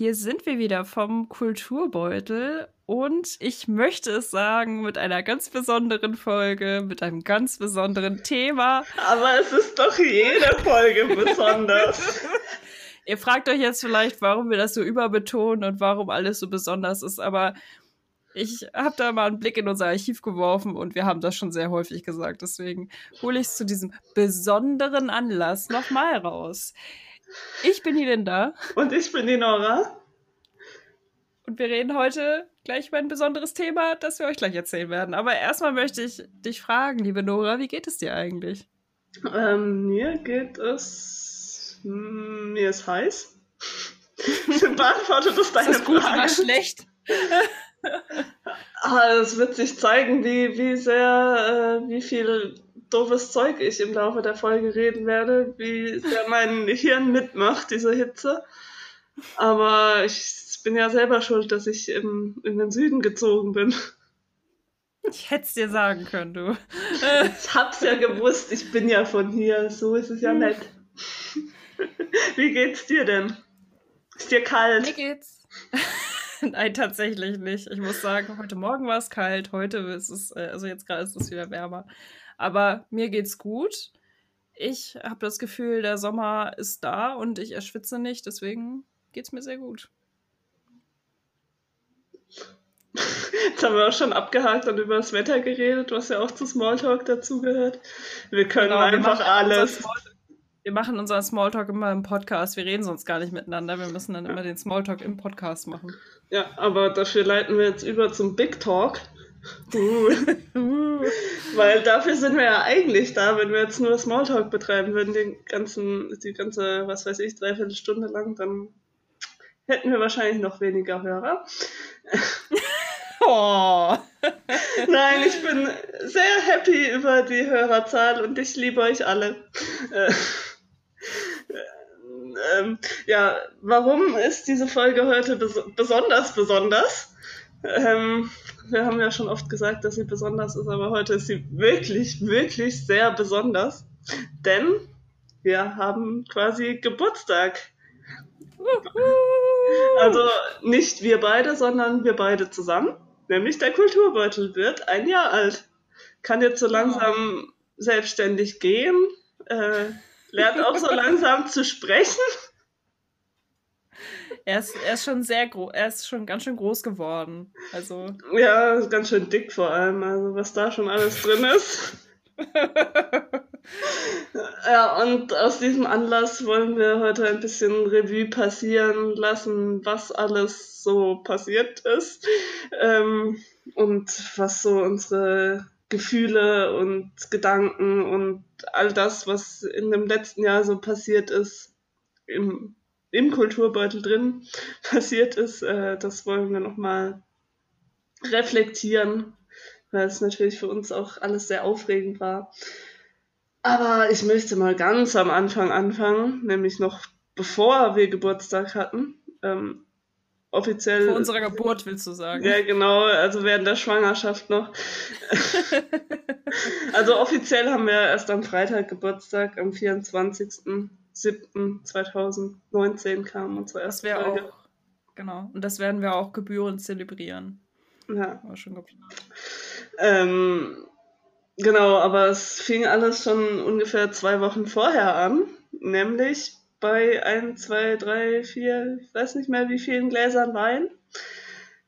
hier sind wir wieder vom Kulturbeutel und ich möchte es sagen mit einer ganz besonderen Folge, mit einem ganz besonderen Thema. Aber es ist doch jede Folge besonders. Ihr fragt euch jetzt vielleicht, warum wir das so überbetonen und warum alles so besonders ist, aber ich habe da mal einen Blick in unser Archiv geworfen und wir haben das schon sehr häufig gesagt. Deswegen hole ich es zu diesem besonderen Anlass nochmal raus. Ich bin die Linda. Und ich bin die Nora. Und wir reden heute gleich über ein besonderes Thema, das wir euch gleich erzählen werden. Aber erstmal möchte ich dich fragen, liebe Nora, wie geht es dir eigentlich? Ähm, mir geht es. Hm, mir ist heiß. Beantwortet das deine ist das gut Frage? oder schlecht? ah, es wird sich zeigen, wie, wie sehr, äh, wie viel doofes Zeug ich im Laufe der Folge reden werde, wie sehr mein Hirn mitmacht, diese Hitze. Aber ich bin ja selber schuld, dass ich im, in den Süden gezogen bin. Ich hätte es dir sagen können, du. Ich hab's ja gewusst, ich bin ja von hier, so ist es ja nett. Wie geht's dir denn? Ist dir kalt? Mir geht's. Nein, tatsächlich nicht. Ich muss sagen, heute Morgen war es kalt, heute ist es, äh, also jetzt gerade ist es wieder wärmer. Aber mir geht's gut. Ich habe das Gefühl, der Sommer ist da und ich erschwitze nicht, deswegen geht's mir sehr gut. Jetzt haben wir auch schon abgehakt und über das Wetter geredet, was ja auch zu Smalltalk dazugehört. Wir können genau, einfach wir alles. Wir machen unseren Smalltalk immer im Podcast. Wir reden sonst gar nicht miteinander. Wir müssen dann immer den Smalltalk im Podcast machen. Ja, aber dafür leiten wir jetzt über zum Big Talk. Weil dafür sind wir ja eigentlich da, wenn wir jetzt nur Smalltalk betreiben würden, den ganzen, die ganze, was weiß ich, dreiviertel Stunde lang, dann hätten wir wahrscheinlich noch weniger Hörer. oh. Nein, ich bin sehr happy über die Hörerzahl und ich liebe euch alle. Äh, ähm, ja, warum ist diese Folge heute bes besonders besonders? Ähm, wir haben ja schon oft gesagt, dass sie besonders ist, aber heute ist sie wirklich, wirklich sehr besonders. Denn wir haben quasi Geburtstag. Also nicht wir beide, sondern wir beide zusammen. Nämlich der Kulturbeutel wird ein Jahr alt. Kann jetzt so langsam selbstständig gehen. Äh, lernt auch so langsam zu sprechen. Er ist, er ist schon sehr groß, er ist schon ganz schön groß geworden. Also. Ja, ganz schön dick vor allem, also was da schon alles drin ist. ja, und aus diesem Anlass wollen wir heute ein bisschen Revue passieren lassen, was alles so passiert ist ähm, und was so unsere Gefühle und Gedanken und all das, was in dem letzten Jahr so passiert ist, im im Kulturbeutel drin passiert ist, äh, das wollen wir nochmal reflektieren, weil es natürlich für uns auch alles sehr aufregend war. Aber ich möchte mal ganz am Anfang anfangen, nämlich noch bevor wir Geburtstag hatten. Ähm, offiziell. Vor unserer Geburt willst du sagen. Ja, genau, also während der Schwangerschaft noch. also offiziell haben wir erst am Freitag Geburtstag, am 24. 7.2019 kam unsere erste das Folge. Auch, genau, und das werden wir auch gebührend zelebrieren. Ja. War schon geplant. Ähm, genau, aber es fing alles schon ungefähr zwei Wochen vorher an, nämlich bei ein, zwei, drei, vier, ich weiß nicht mehr wie vielen Gläsern Wein.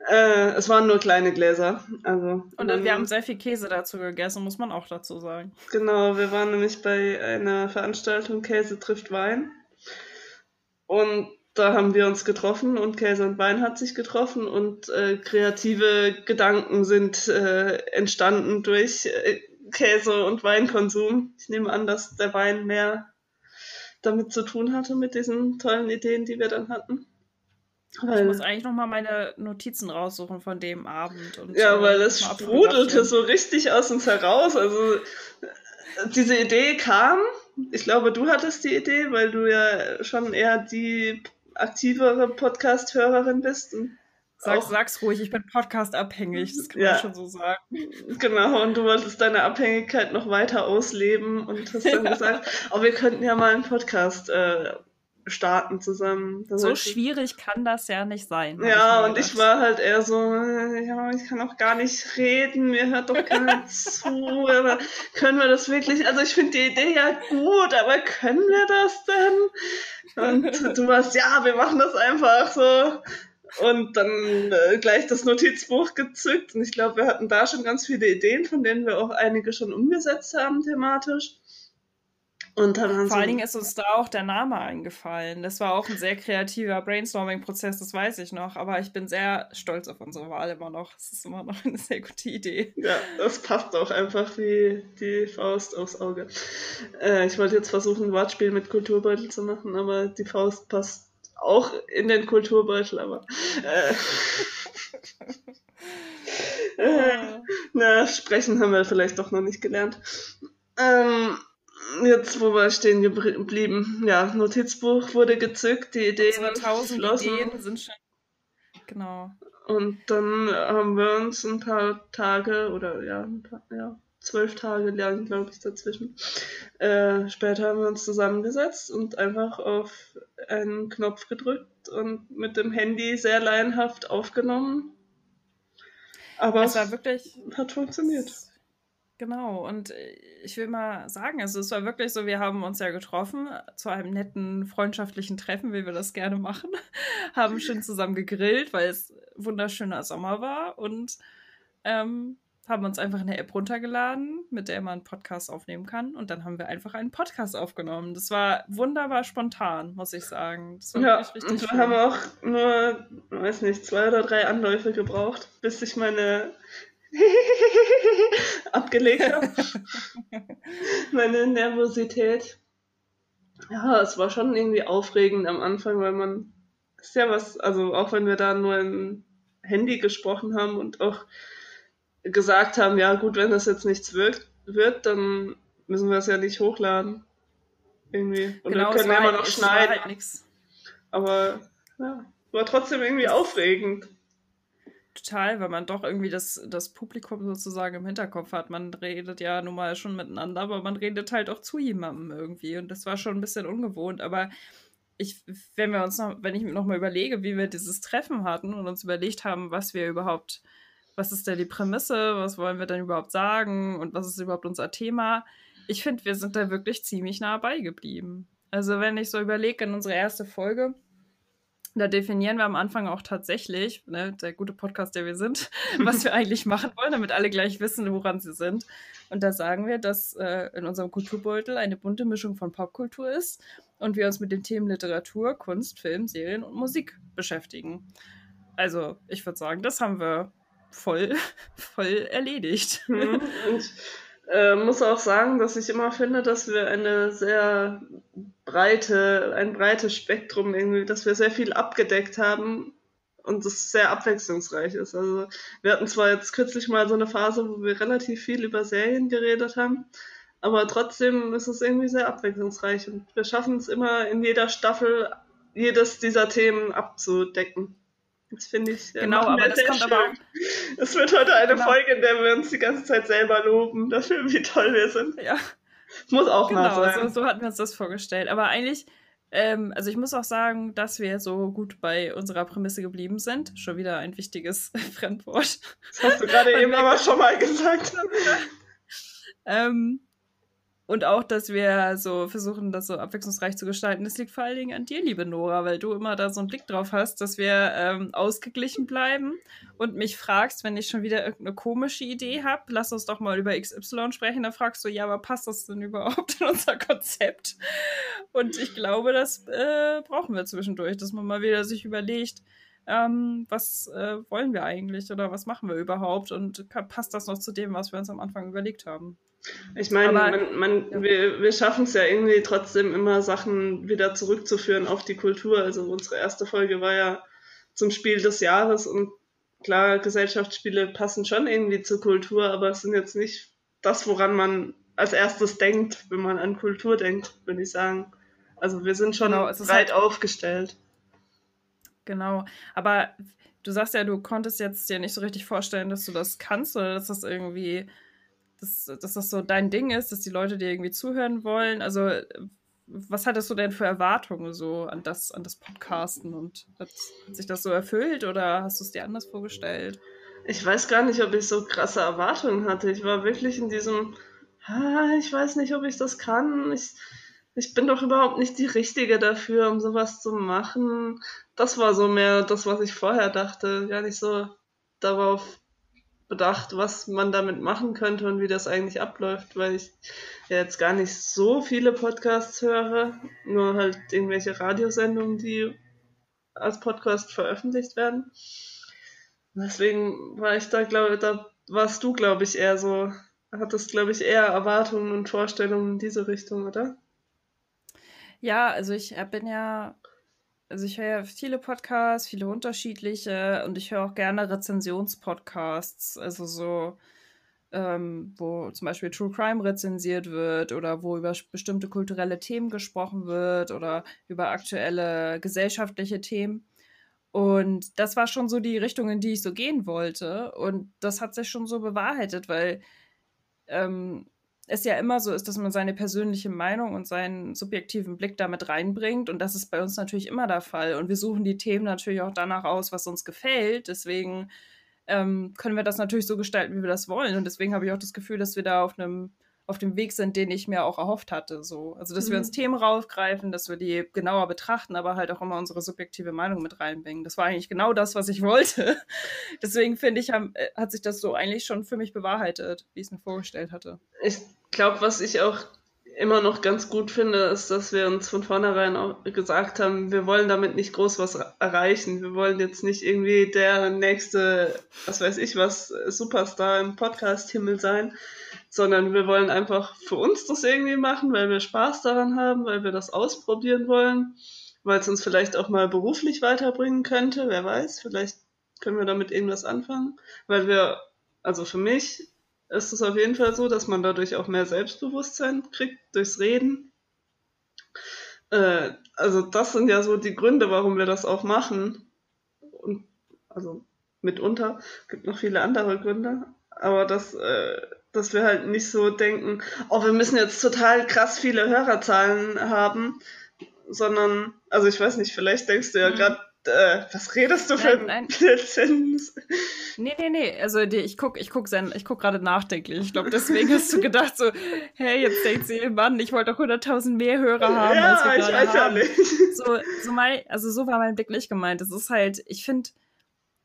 Äh, es waren nur kleine Gläser. Also, und dann, wir haben sehr viel Käse dazu gegessen, muss man auch dazu sagen. Genau, wir waren nämlich bei einer Veranstaltung Käse trifft Wein. Und da haben wir uns getroffen und Käse und Wein hat sich getroffen und äh, kreative Gedanken sind äh, entstanden durch äh, Käse- und Weinkonsum. Ich nehme an, dass der Wein mehr damit zu tun hatte mit diesen tollen Ideen, die wir dann hatten. Weil, ich muss eigentlich noch mal meine Notizen raussuchen von dem Abend. Und, ja, weil es sprudelte so richtig aus uns heraus. Also diese Idee kam, ich glaube, du hattest die Idee, weil du ja schon eher die aktivere Podcast-Hörerin bist. Sag, sag's ruhig, ich bin Podcast-abhängig, das kann ja, man schon so sagen. Genau, und du wolltest deine Abhängigkeit noch weiter ausleben und hast dann gesagt, oh, wir könnten ja mal einen Podcast äh, starten zusammen. Das so schwierig kann das ja nicht sein. Ja, ich und ich war halt eher so, ja, ich kann auch gar nicht reden, mir hört doch keiner zu, aber können wir das wirklich, also ich finde die Idee ja gut, aber können wir das denn? Und du warst, ja, wir machen das einfach so. Und dann äh, gleich das Notizbuch gezückt. Und ich glaube, wir hatten da schon ganz viele Ideen, von denen wir auch einige schon umgesetzt haben thematisch. Und dann Vor so allen Dingen ist uns da auch der Name eingefallen. Das war auch ein sehr kreativer Brainstorming-Prozess, das weiß ich noch. Aber ich bin sehr stolz auf unsere Wahl immer noch. Es ist immer noch eine sehr gute Idee. Ja, das passt auch einfach wie die Faust aufs Auge. Äh, ich wollte jetzt versuchen, ein Wortspiel mit Kulturbeutel zu machen, aber die Faust passt auch in den Kulturbeutel, aber. Äh, äh, na, sprechen haben wir vielleicht doch noch nicht gelernt. Ähm, jetzt, wo wir stehen geblieben. Ja, Notizbuch wurde gezückt, die Ideen. Unsere tausend Ideen sind schon. Genau. Und dann haben wir uns ein paar Tage oder ja, ein paar, ja zwölf Tage lernen, glaube ich, dazwischen. Äh, später haben wir uns zusammengesetzt und einfach auf einen Knopf gedrückt und mit dem Handy sehr laienhaft aufgenommen. Aber es war wirklich. Hat funktioniert. Genau, und äh, ich will mal sagen, also es war wirklich so, wir haben uns ja getroffen zu einem netten, freundschaftlichen Treffen, wie wir das gerne machen, haben schön zusammen gegrillt, weil es wunderschöner Sommer war und ähm, haben uns einfach eine App runtergeladen, mit der man einen Podcast aufnehmen kann. Und dann haben wir einfach einen Podcast aufgenommen. Das war wunderbar spontan, muss ich sagen. ja, richtig und wir schön. haben auch nur, weiß nicht, zwei oder drei Anläufe gebraucht, bis ich meine abgelegt habe. Meine Nervosität. Ja, es war schon irgendwie aufregend am Anfang, weil man ist ja was, also auch wenn wir da nur ein Handy gesprochen haben und auch gesagt haben, ja gut, wenn das jetzt nichts wird, wird dann müssen wir es ja nicht hochladen. Irgendwie. Und genau, wir können ja immer noch halt schneiden. Halt Aber ja, war trotzdem irgendwie aufregend. Total, weil man doch irgendwie das, das Publikum sozusagen im Hinterkopf hat. Man redet ja nun mal schon miteinander, aber man redet halt auch zu jemandem irgendwie. Und das war schon ein bisschen ungewohnt. Aber ich, wenn wir uns noch, wenn ich noch mal überlege, wie wir dieses Treffen hatten und uns überlegt haben, was wir überhaupt, was ist denn die Prämisse, was wollen wir denn überhaupt sagen und was ist überhaupt unser Thema, ich finde, wir sind da wirklich ziemlich nah beigeblieben. Also wenn ich so überlege in unsere erste Folge, da definieren wir am Anfang auch tatsächlich, ne, der gute Podcast, der wir sind, was wir eigentlich machen wollen, damit alle gleich wissen, woran sie sind. Und da sagen wir, dass äh, in unserem Kulturbeutel eine bunte Mischung von Popkultur ist und wir uns mit den Themen Literatur, Kunst, Film, Serien und Musik beschäftigen. Also, ich würde sagen, das haben wir voll, voll erledigt. Mhm. Und äh, muss auch sagen, dass ich immer finde, dass wir eine sehr breite, ein breites Spektrum irgendwie, dass wir sehr viel abgedeckt haben und es sehr abwechslungsreich ist. Also wir hatten zwar jetzt kürzlich mal so eine Phase, wo wir relativ viel über Serien geredet haben, aber trotzdem ist es irgendwie sehr abwechslungsreich und wir schaffen es immer in jeder Staffel jedes dieser Themen abzudecken. Das finde ich. Genau, aber das kommt schön. aber. Es wird heute eine genau. Folge, in der wir uns die ganze Zeit selber loben, dafür, wie toll wir sind. Ja. Muss auch genau, mal sein. So, so hatten wir uns das vorgestellt. Aber eigentlich, ähm, also ich muss auch sagen, dass wir so gut bei unserer Prämisse geblieben sind. Schon wieder ein wichtiges Fremdwort. Das hast du gerade eben aber schon mal gesagt. ähm, und auch, dass wir so versuchen, das so abwechslungsreich zu gestalten. Das liegt vor allen Dingen an dir, liebe Nora, weil du immer da so einen Blick drauf hast, dass wir ähm, ausgeglichen bleiben und mich fragst, wenn ich schon wieder irgendeine komische Idee habe, lass uns doch mal über XY sprechen. Da fragst du, ja, aber passt das denn überhaupt in unser Konzept? Und ich glaube, das äh, brauchen wir zwischendurch, dass man mal wieder sich überlegt, ähm, was äh, wollen wir eigentlich oder was machen wir überhaupt und passt das noch zu dem, was wir uns am Anfang überlegt haben? Ich meine, man, man, ja. wir, wir schaffen es ja irgendwie trotzdem immer Sachen wieder zurückzuführen auf die Kultur. Also unsere erste Folge war ja zum Spiel des Jahres und klar, Gesellschaftsspiele passen schon irgendwie zur Kultur, aber es sind jetzt nicht das, woran man als erstes denkt, wenn man an Kultur denkt, würde ich sagen. Also wir sind schon genau, breit halt aufgestellt. Genau, aber du sagst ja, du konntest jetzt dir nicht so richtig vorstellen, dass du das kannst oder dass das irgendwie dass, dass das so dein Ding ist, dass die Leute dir irgendwie zuhören wollen. Also was hattest du denn für Erwartungen so an das, an das Podcasten und hat, hat sich das so erfüllt oder hast du es dir anders vorgestellt? Ich weiß gar nicht, ob ich so krasse Erwartungen hatte. Ich war wirklich in diesem, ah, ich weiß nicht, ob ich das kann. Ich, ich bin doch überhaupt nicht die Richtige dafür, um sowas zu machen. Das war so mehr das, was ich vorher dachte. Gar nicht so darauf bedacht, was man damit machen könnte und wie das eigentlich abläuft, weil ich ja jetzt gar nicht so viele Podcasts höre, nur halt irgendwelche Radiosendungen, die als Podcast veröffentlicht werden. Deswegen war ich da, glaube da warst du, glaube ich, eher so, hattest, glaube ich, eher Erwartungen und Vorstellungen in diese Richtung, oder? Ja, also ich bin ja also ich höre ja viele Podcasts, viele unterschiedliche und ich höre auch gerne Rezensionspodcasts, also so, ähm, wo zum Beispiel True Crime rezensiert wird oder wo über bestimmte kulturelle Themen gesprochen wird oder über aktuelle gesellschaftliche Themen. Und das war schon so die Richtung, in die ich so gehen wollte. Und das hat sich schon so bewahrheitet, weil ähm, es ja immer so ist, dass man seine persönliche Meinung und seinen subjektiven Blick damit reinbringt. Und das ist bei uns natürlich immer der Fall. Und wir suchen die Themen natürlich auch danach aus, was uns gefällt. Deswegen ähm, können wir das natürlich so gestalten, wie wir das wollen. Und deswegen habe ich auch das Gefühl, dass wir da auf einem auf dem Weg sind, den ich mir auch erhofft hatte. So. Also, dass mhm. wir uns Themen rausgreifen, dass wir die genauer betrachten, aber halt auch immer unsere subjektive Meinung mit reinbringen. Das war eigentlich genau das, was ich wollte. Deswegen finde ich, haben, äh, hat sich das so eigentlich schon für mich bewahrheitet, wie ich es mir vorgestellt hatte. Ich glaube, was ich auch immer noch ganz gut finde, ist, dass wir uns von vornherein auch gesagt haben, wir wollen damit nicht groß was erreichen. Wir wollen jetzt nicht irgendwie der nächste, was weiß ich was, Superstar im Podcast-Himmel sein, sondern wir wollen einfach für uns das irgendwie machen, weil wir Spaß daran haben, weil wir das ausprobieren wollen, weil es uns vielleicht auch mal beruflich weiterbringen könnte, wer weiß, vielleicht können wir damit irgendwas anfangen, weil wir, also für mich ist es auf jeden Fall so, dass man dadurch auch mehr Selbstbewusstsein kriegt durchs Reden. Äh, also das sind ja so die Gründe, warum wir das auch machen. Und also mitunter gibt noch viele andere Gründe, aber dass, äh, dass wir halt nicht so denken, oh, wir müssen jetzt total krass viele Hörerzahlen haben, sondern, also ich weiß nicht, vielleicht denkst du ja mhm. gerade, äh, was redest du für nein, Blödsinn? Nee, nee, nee. Also die, ich gucke ich guck ich guck gerade nachdenklich. Ich glaube, deswegen hast du gedacht so, hey, jetzt denkt sie, Mann, ich wollte doch 100.000 mehr Hörer haben, ja, als wir ich weiß haben. Ja nicht. So, so mein, also so war mein Blick nicht gemeint. Es ist halt, ich finde,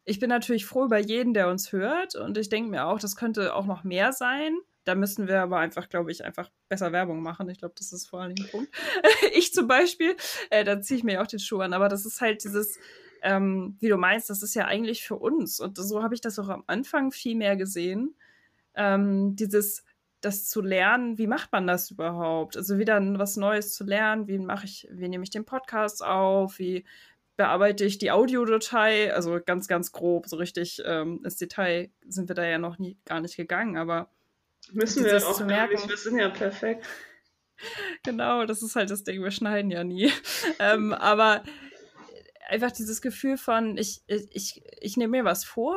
ich bin natürlich froh über jeden, der uns hört und ich denke mir auch, das könnte auch noch mehr sein. Da müssen wir aber einfach, glaube ich, einfach besser Werbung machen. Ich glaube, das ist vor allem ein Punkt. ich zum Beispiel, äh, da ziehe ich mir auch den Schuh an, aber das ist halt dieses, ähm, wie du meinst, das ist ja eigentlich für uns. Und so habe ich das auch am Anfang viel mehr gesehen. Ähm, dieses, das zu lernen, wie macht man das überhaupt? Also wieder was Neues zu lernen, wie mache ich, wie nehme ich den Podcast auf, wie bearbeite ich die Audiodatei, also ganz, ganz grob, so richtig ähm, ins Detail sind wir da ja noch nie gar nicht gegangen, aber Müssen wir auch gar nicht, wir sind ja perfekt. Genau, das ist halt das Ding, wir schneiden ja nie. ähm, aber einfach dieses Gefühl von, ich, ich, ich nehme mir was vor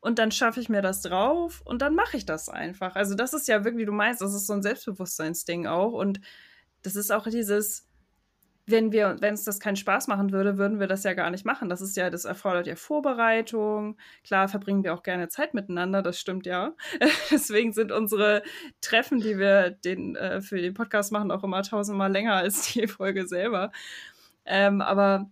und dann schaffe ich mir das drauf und dann mache ich das einfach. Also das ist ja wirklich, wie du meinst, das ist so ein Selbstbewusstseinsding auch und das ist auch dieses, wenn wir, wenn es das keinen Spaß machen würde, würden wir das ja gar nicht machen. Das ist ja, das erfordert ja Vorbereitung. Klar verbringen wir auch gerne Zeit miteinander, das stimmt ja. Deswegen sind unsere Treffen, die wir den, äh, für den Podcast machen, auch immer tausendmal länger als die Folge selber. Ähm, aber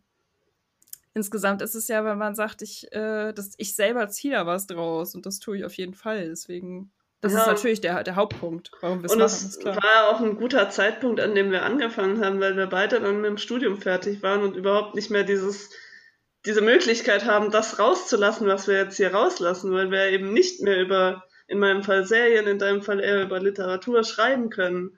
insgesamt ist es ja, wenn man sagt, ich, äh, dass ich selber ziehe da was draus und das tue ich auf jeden Fall. Deswegen das ja. ist natürlich der, der Hauptpunkt, warum wir es machen. Es war auch ein guter Zeitpunkt, an dem wir angefangen haben, weil wir beide dann mit dem Studium fertig waren und überhaupt nicht mehr dieses, diese Möglichkeit haben, das rauszulassen, was wir jetzt hier rauslassen, weil wir eben nicht mehr über, in meinem Fall Serien, in deinem Fall eher über Literatur schreiben können.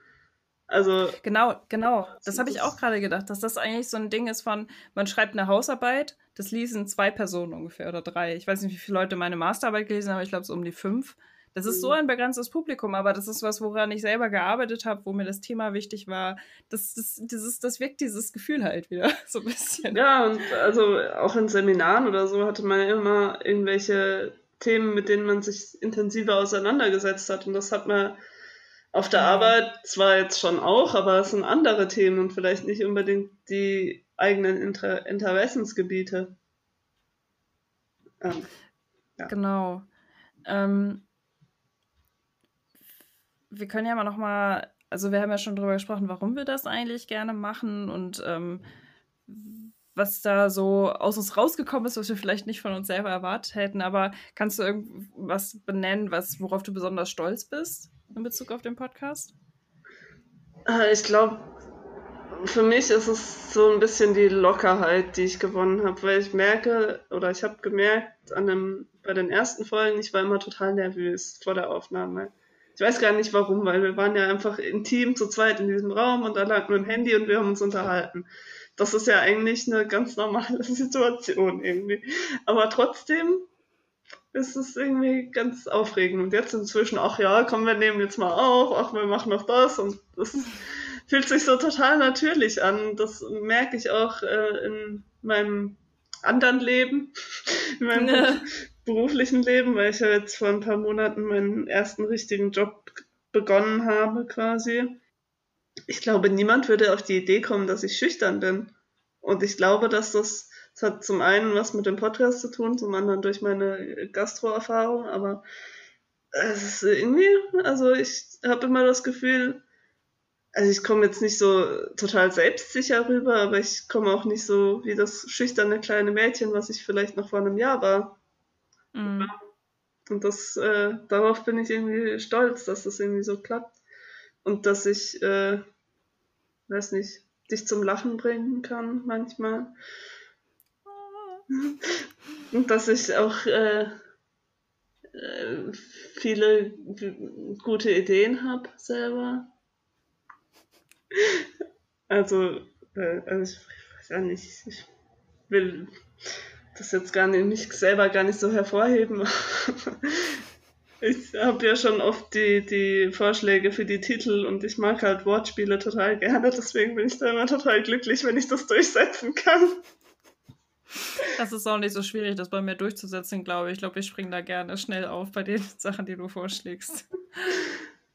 Also genau, genau. Das habe ich auch gerade gedacht, dass das eigentlich so ein Ding ist von, man schreibt eine Hausarbeit, das lesen zwei Personen ungefähr oder drei. Ich weiß nicht, wie viele Leute meine Masterarbeit gelesen haben, aber ich glaube, es um die fünf. Das ist so mhm. ein begrenztes Publikum, aber das ist was, woran ich selber gearbeitet habe, wo mir das Thema wichtig war. Das, das, dieses, das wirkt dieses Gefühl halt wieder so ein bisschen. Ja, und also auch in Seminaren oder so hatte man immer irgendwelche Themen, mit denen man sich intensiver auseinandergesetzt hat. Und das hat man Auf der Arbeit zwar jetzt schon auch, aber es sind andere Themen und vielleicht nicht unbedingt die eigenen Inter Interessensgebiete. Ähm, ja. Genau. Ähm, wir können ja mal noch mal, also wir haben ja schon drüber gesprochen, warum wir das eigentlich gerne machen und ähm, was da so aus uns rausgekommen ist, was wir vielleicht nicht von uns selber erwartet hätten. Aber kannst du irgendwas benennen, was, worauf du besonders stolz bist in Bezug auf den Podcast? Äh, ich glaube, für mich ist es so ein bisschen die Lockerheit, die ich gewonnen habe, weil ich merke oder ich habe gemerkt an dem, bei den ersten Folgen, ich war immer total nervös vor der Aufnahme. Ich weiß gar nicht warum, weil wir waren ja einfach intim zu zweit in diesem Raum und da lag nur ein Handy und wir haben uns unterhalten das ist ja eigentlich eine ganz normale Situation irgendwie. Aber trotzdem ist es irgendwie ganz aufregend. Und jetzt inzwischen, ach ja, komm, wir nehmen jetzt mal auf, ach, wir machen noch das. Und das fühlt sich so total natürlich an. Das merke ich auch äh, in meinem anderen Leben, in meinem ja. Beruflichen Leben, weil ich ja jetzt vor ein paar Monaten meinen ersten richtigen Job begonnen habe quasi ich glaube, niemand würde auf die Idee kommen, dass ich schüchtern bin. Und ich glaube, dass das, das hat zum einen was mit dem Podcast zu tun, zum anderen durch meine Gastro-Erfahrung, aber es ist irgendwie, also ich habe immer das Gefühl, also ich komme jetzt nicht so total selbstsicher rüber, aber ich komme auch nicht so wie das schüchterne kleine Mädchen, was ich vielleicht noch vor einem Jahr war. Mhm. Und das, äh, darauf bin ich irgendwie stolz, dass das irgendwie so klappt und dass ich, äh, weiß nicht, dich zum Lachen bringen kann manchmal. Und dass ich auch äh, äh, viele gute Ideen habe selber. Also, äh, also ich weiß ja nicht, ich will das jetzt gar nicht, mich selber gar nicht so hervorheben. Ich habe ja schon oft die, die Vorschläge für die Titel und ich mag halt Wortspiele total gerne, deswegen bin ich da immer total glücklich, wenn ich das durchsetzen kann. Das ist auch nicht so schwierig, das bei mir durchzusetzen, glaube ich. Ich glaube, ich springe da gerne schnell auf bei den Sachen, die du vorschlägst.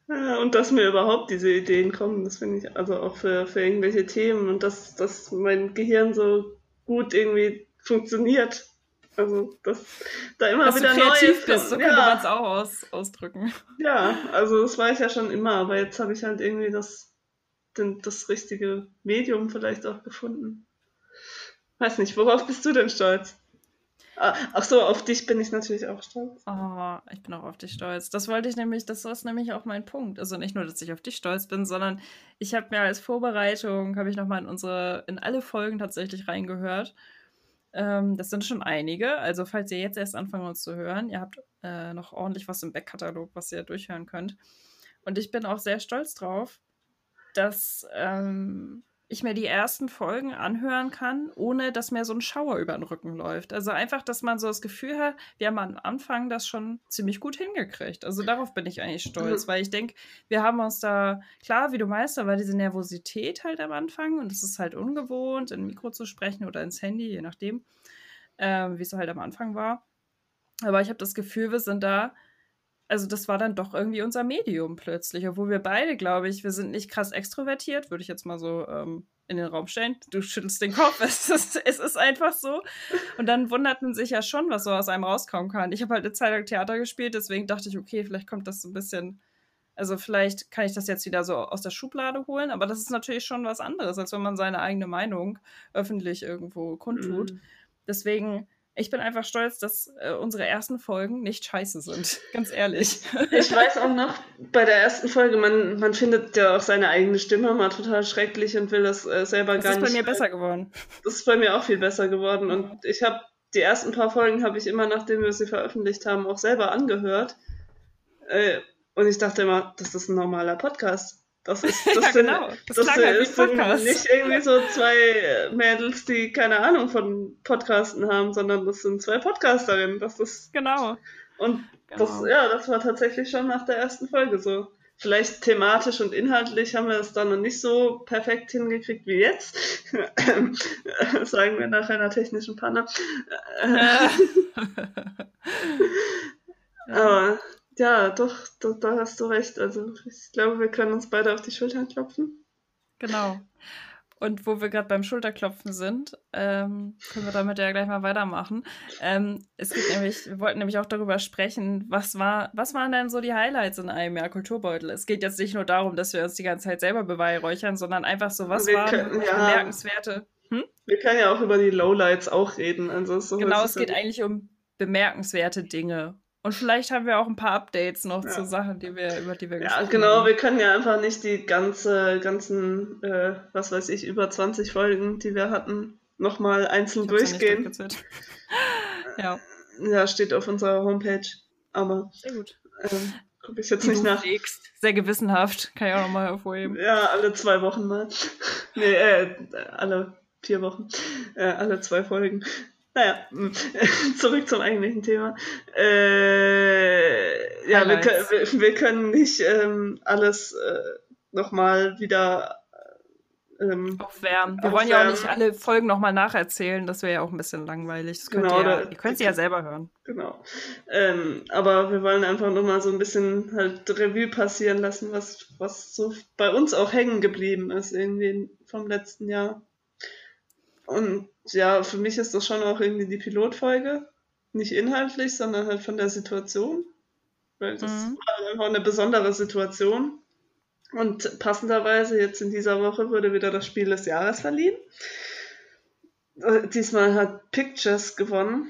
Ja, und dass mir überhaupt diese Ideen kommen, das finde ich also auch für, für irgendwelche Themen und dass, dass mein Gehirn so gut irgendwie funktioniert. Also, dass da immer dass wieder du kreativ Neues bist, so könnte man es auch aus, ausdrücken. Ja, also das war ich ja schon immer, aber jetzt habe ich halt irgendwie das, den, das richtige Medium vielleicht auch gefunden. Weiß nicht, worauf bist du denn stolz? Ah, ach so, auf dich bin ich natürlich auch stolz. Oh, ich bin auch auf dich stolz. Das wollte ich nämlich, das ist nämlich auch mein Punkt. Also nicht nur, dass ich auf dich stolz bin, sondern ich habe mir als Vorbereitung, habe ich nochmal in unsere, in alle Folgen tatsächlich reingehört ähm, das sind schon einige. Also, falls ihr jetzt erst anfangt, uns zu hören, ihr habt äh, noch ordentlich was im Backkatalog, was ihr durchhören könnt. Und ich bin auch sehr stolz drauf, dass ähm, ich mir die ersten Folgen anhören kann, ohne dass mir so ein Schauer über den Rücken läuft. Also einfach, dass man so das Gefühl hat, wir haben am Anfang das schon ziemlich gut hingekriegt. Also darauf bin ich eigentlich stolz, mhm. weil ich denke, wir haben uns da, klar, wie du meinst, da war diese Nervosität halt am Anfang und es ist halt ungewohnt, in Mikro zu sprechen oder ins Handy, je nachdem, äh, wie es halt am Anfang war. Aber ich habe das Gefühl, wir sind da also das war dann doch irgendwie unser Medium plötzlich, obwohl wir beide, glaube ich, wir sind nicht krass extrovertiert, würde ich jetzt mal so ähm, in den Raum stellen. Du schüttelst den Kopf, es ist, es ist einfach so. Und dann wundert man sich ja schon, was so aus einem rauskommen kann. Ich habe halt eine Zeit lang Theater gespielt, deswegen dachte ich, okay, vielleicht kommt das so ein bisschen, also vielleicht kann ich das jetzt wieder so aus der Schublade holen, aber das ist natürlich schon was anderes, als wenn man seine eigene Meinung öffentlich irgendwo kundtut. Mhm. Deswegen ich bin einfach stolz, dass äh, unsere ersten Folgen nicht scheiße sind. Ganz ehrlich. Ich weiß auch noch, bei der ersten Folge, man, man findet ja auch seine eigene Stimme mal total schrecklich und will das äh, selber das gar nicht. Das ist bei mir besser geworden. Das ist bei mir auch viel besser geworden. Und ich habe die ersten paar Folgen habe ich immer, nachdem wir sie veröffentlicht haben, auch selber angehört. Äh, und ich dachte immer, das ist ein normaler Podcast. Das ist, das ja, genau. Das, das halt sind nicht irgendwie so zwei Mädels, die keine Ahnung von Podcasten haben, sondern das sind zwei Podcasterinnen. Das ist genau. Und genau. das, ja, das war tatsächlich schon nach der ersten Folge so. Vielleicht thematisch und inhaltlich haben wir es dann noch nicht so perfekt hingekriegt wie jetzt. Sagen wir nach einer technischen Panne. Aber Ja, doch, da, da hast du recht. Also ich glaube, wir können uns beide auf die Schultern klopfen. Genau. Und wo wir gerade beim Schulterklopfen sind, ähm, können wir damit ja gleich mal weitermachen. Ähm, es gibt nämlich, wir wollten nämlich auch darüber sprechen, was war, was waren denn so die Highlights in einem Jahr Kulturbeutel? Es geht jetzt nicht nur darum, dass wir uns die ganze Zeit selber beweihräuchern, sondern einfach so, was waren ja, bemerkenswerte. Hm? Wir können ja auch über die Lowlights auch reden. Also so genau, es geht eigentlich um bemerkenswerte Dinge. Und vielleicht haben wir auch ein paar Updates noch ja. zu Sachen, die wir, über die wir Ja, genau, haben. wir können ja einfach nicht die ganze, ganzen, äh, was weiß ich, über 20 Folgen, die wir hatten, nochmal einzeln durchgehen. ja. Ja, steht auf unserer Homepage. Aber. Sehr gut. Ähm, gucke ich jetzt die nicht nach. Legst. Sehr gewissenhaft, kann ich auch nochmal hervorheben. Ja, alle zwei Wochen mal. nee, äh, alle vier Wochen. Äh, alle zwei Folgen. Naja, zurück zum eigentlichen Thema. Äh, ja, wir, wir, wir, können nicht ähm, alles äh, nochmal wieder ähm, aufwärmen. Wir aufwärmen. wollen ja auch nicht alle Folgen nochmal nacherzählen, das wäre ja auch ein bisschen langweilig. Das könnt genau, ihr, ihr könnt sie ja selber hören. Genau. Ähm, aber wir wollen einfach nochmal so ein bisschen halt Revue passieren lassen, was, was so bei uns auch hängen geblieben ist, irgendwie vom letzten Jahr. Und ja, für mich ist das schon auch irgendwie die Pilotfolge. Nicht inhaltlich, sondern halt von der Situation. Weil das mhm. war einfach eine besondere Situation. Und passenderweise jetzt in dieser Woche wurde wieder das Spiel des Jahres verliehen. Äh, diesmal hat Pictures gewonnen.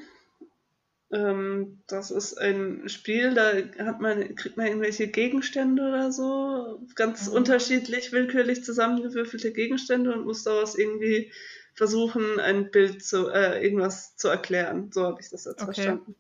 Ähm, das ist ein Spiel, da hat man, kriegt man irgendwelche Gegenstände oder so, ganz mhm. unterschiedlich, willkürlich zusammengewürfelte Gegenstände und muss daraus irgendwie versuchen, ein Bild zu, äh, irgendwas zu erklären. So habe ich das jetzt okay. verstanden.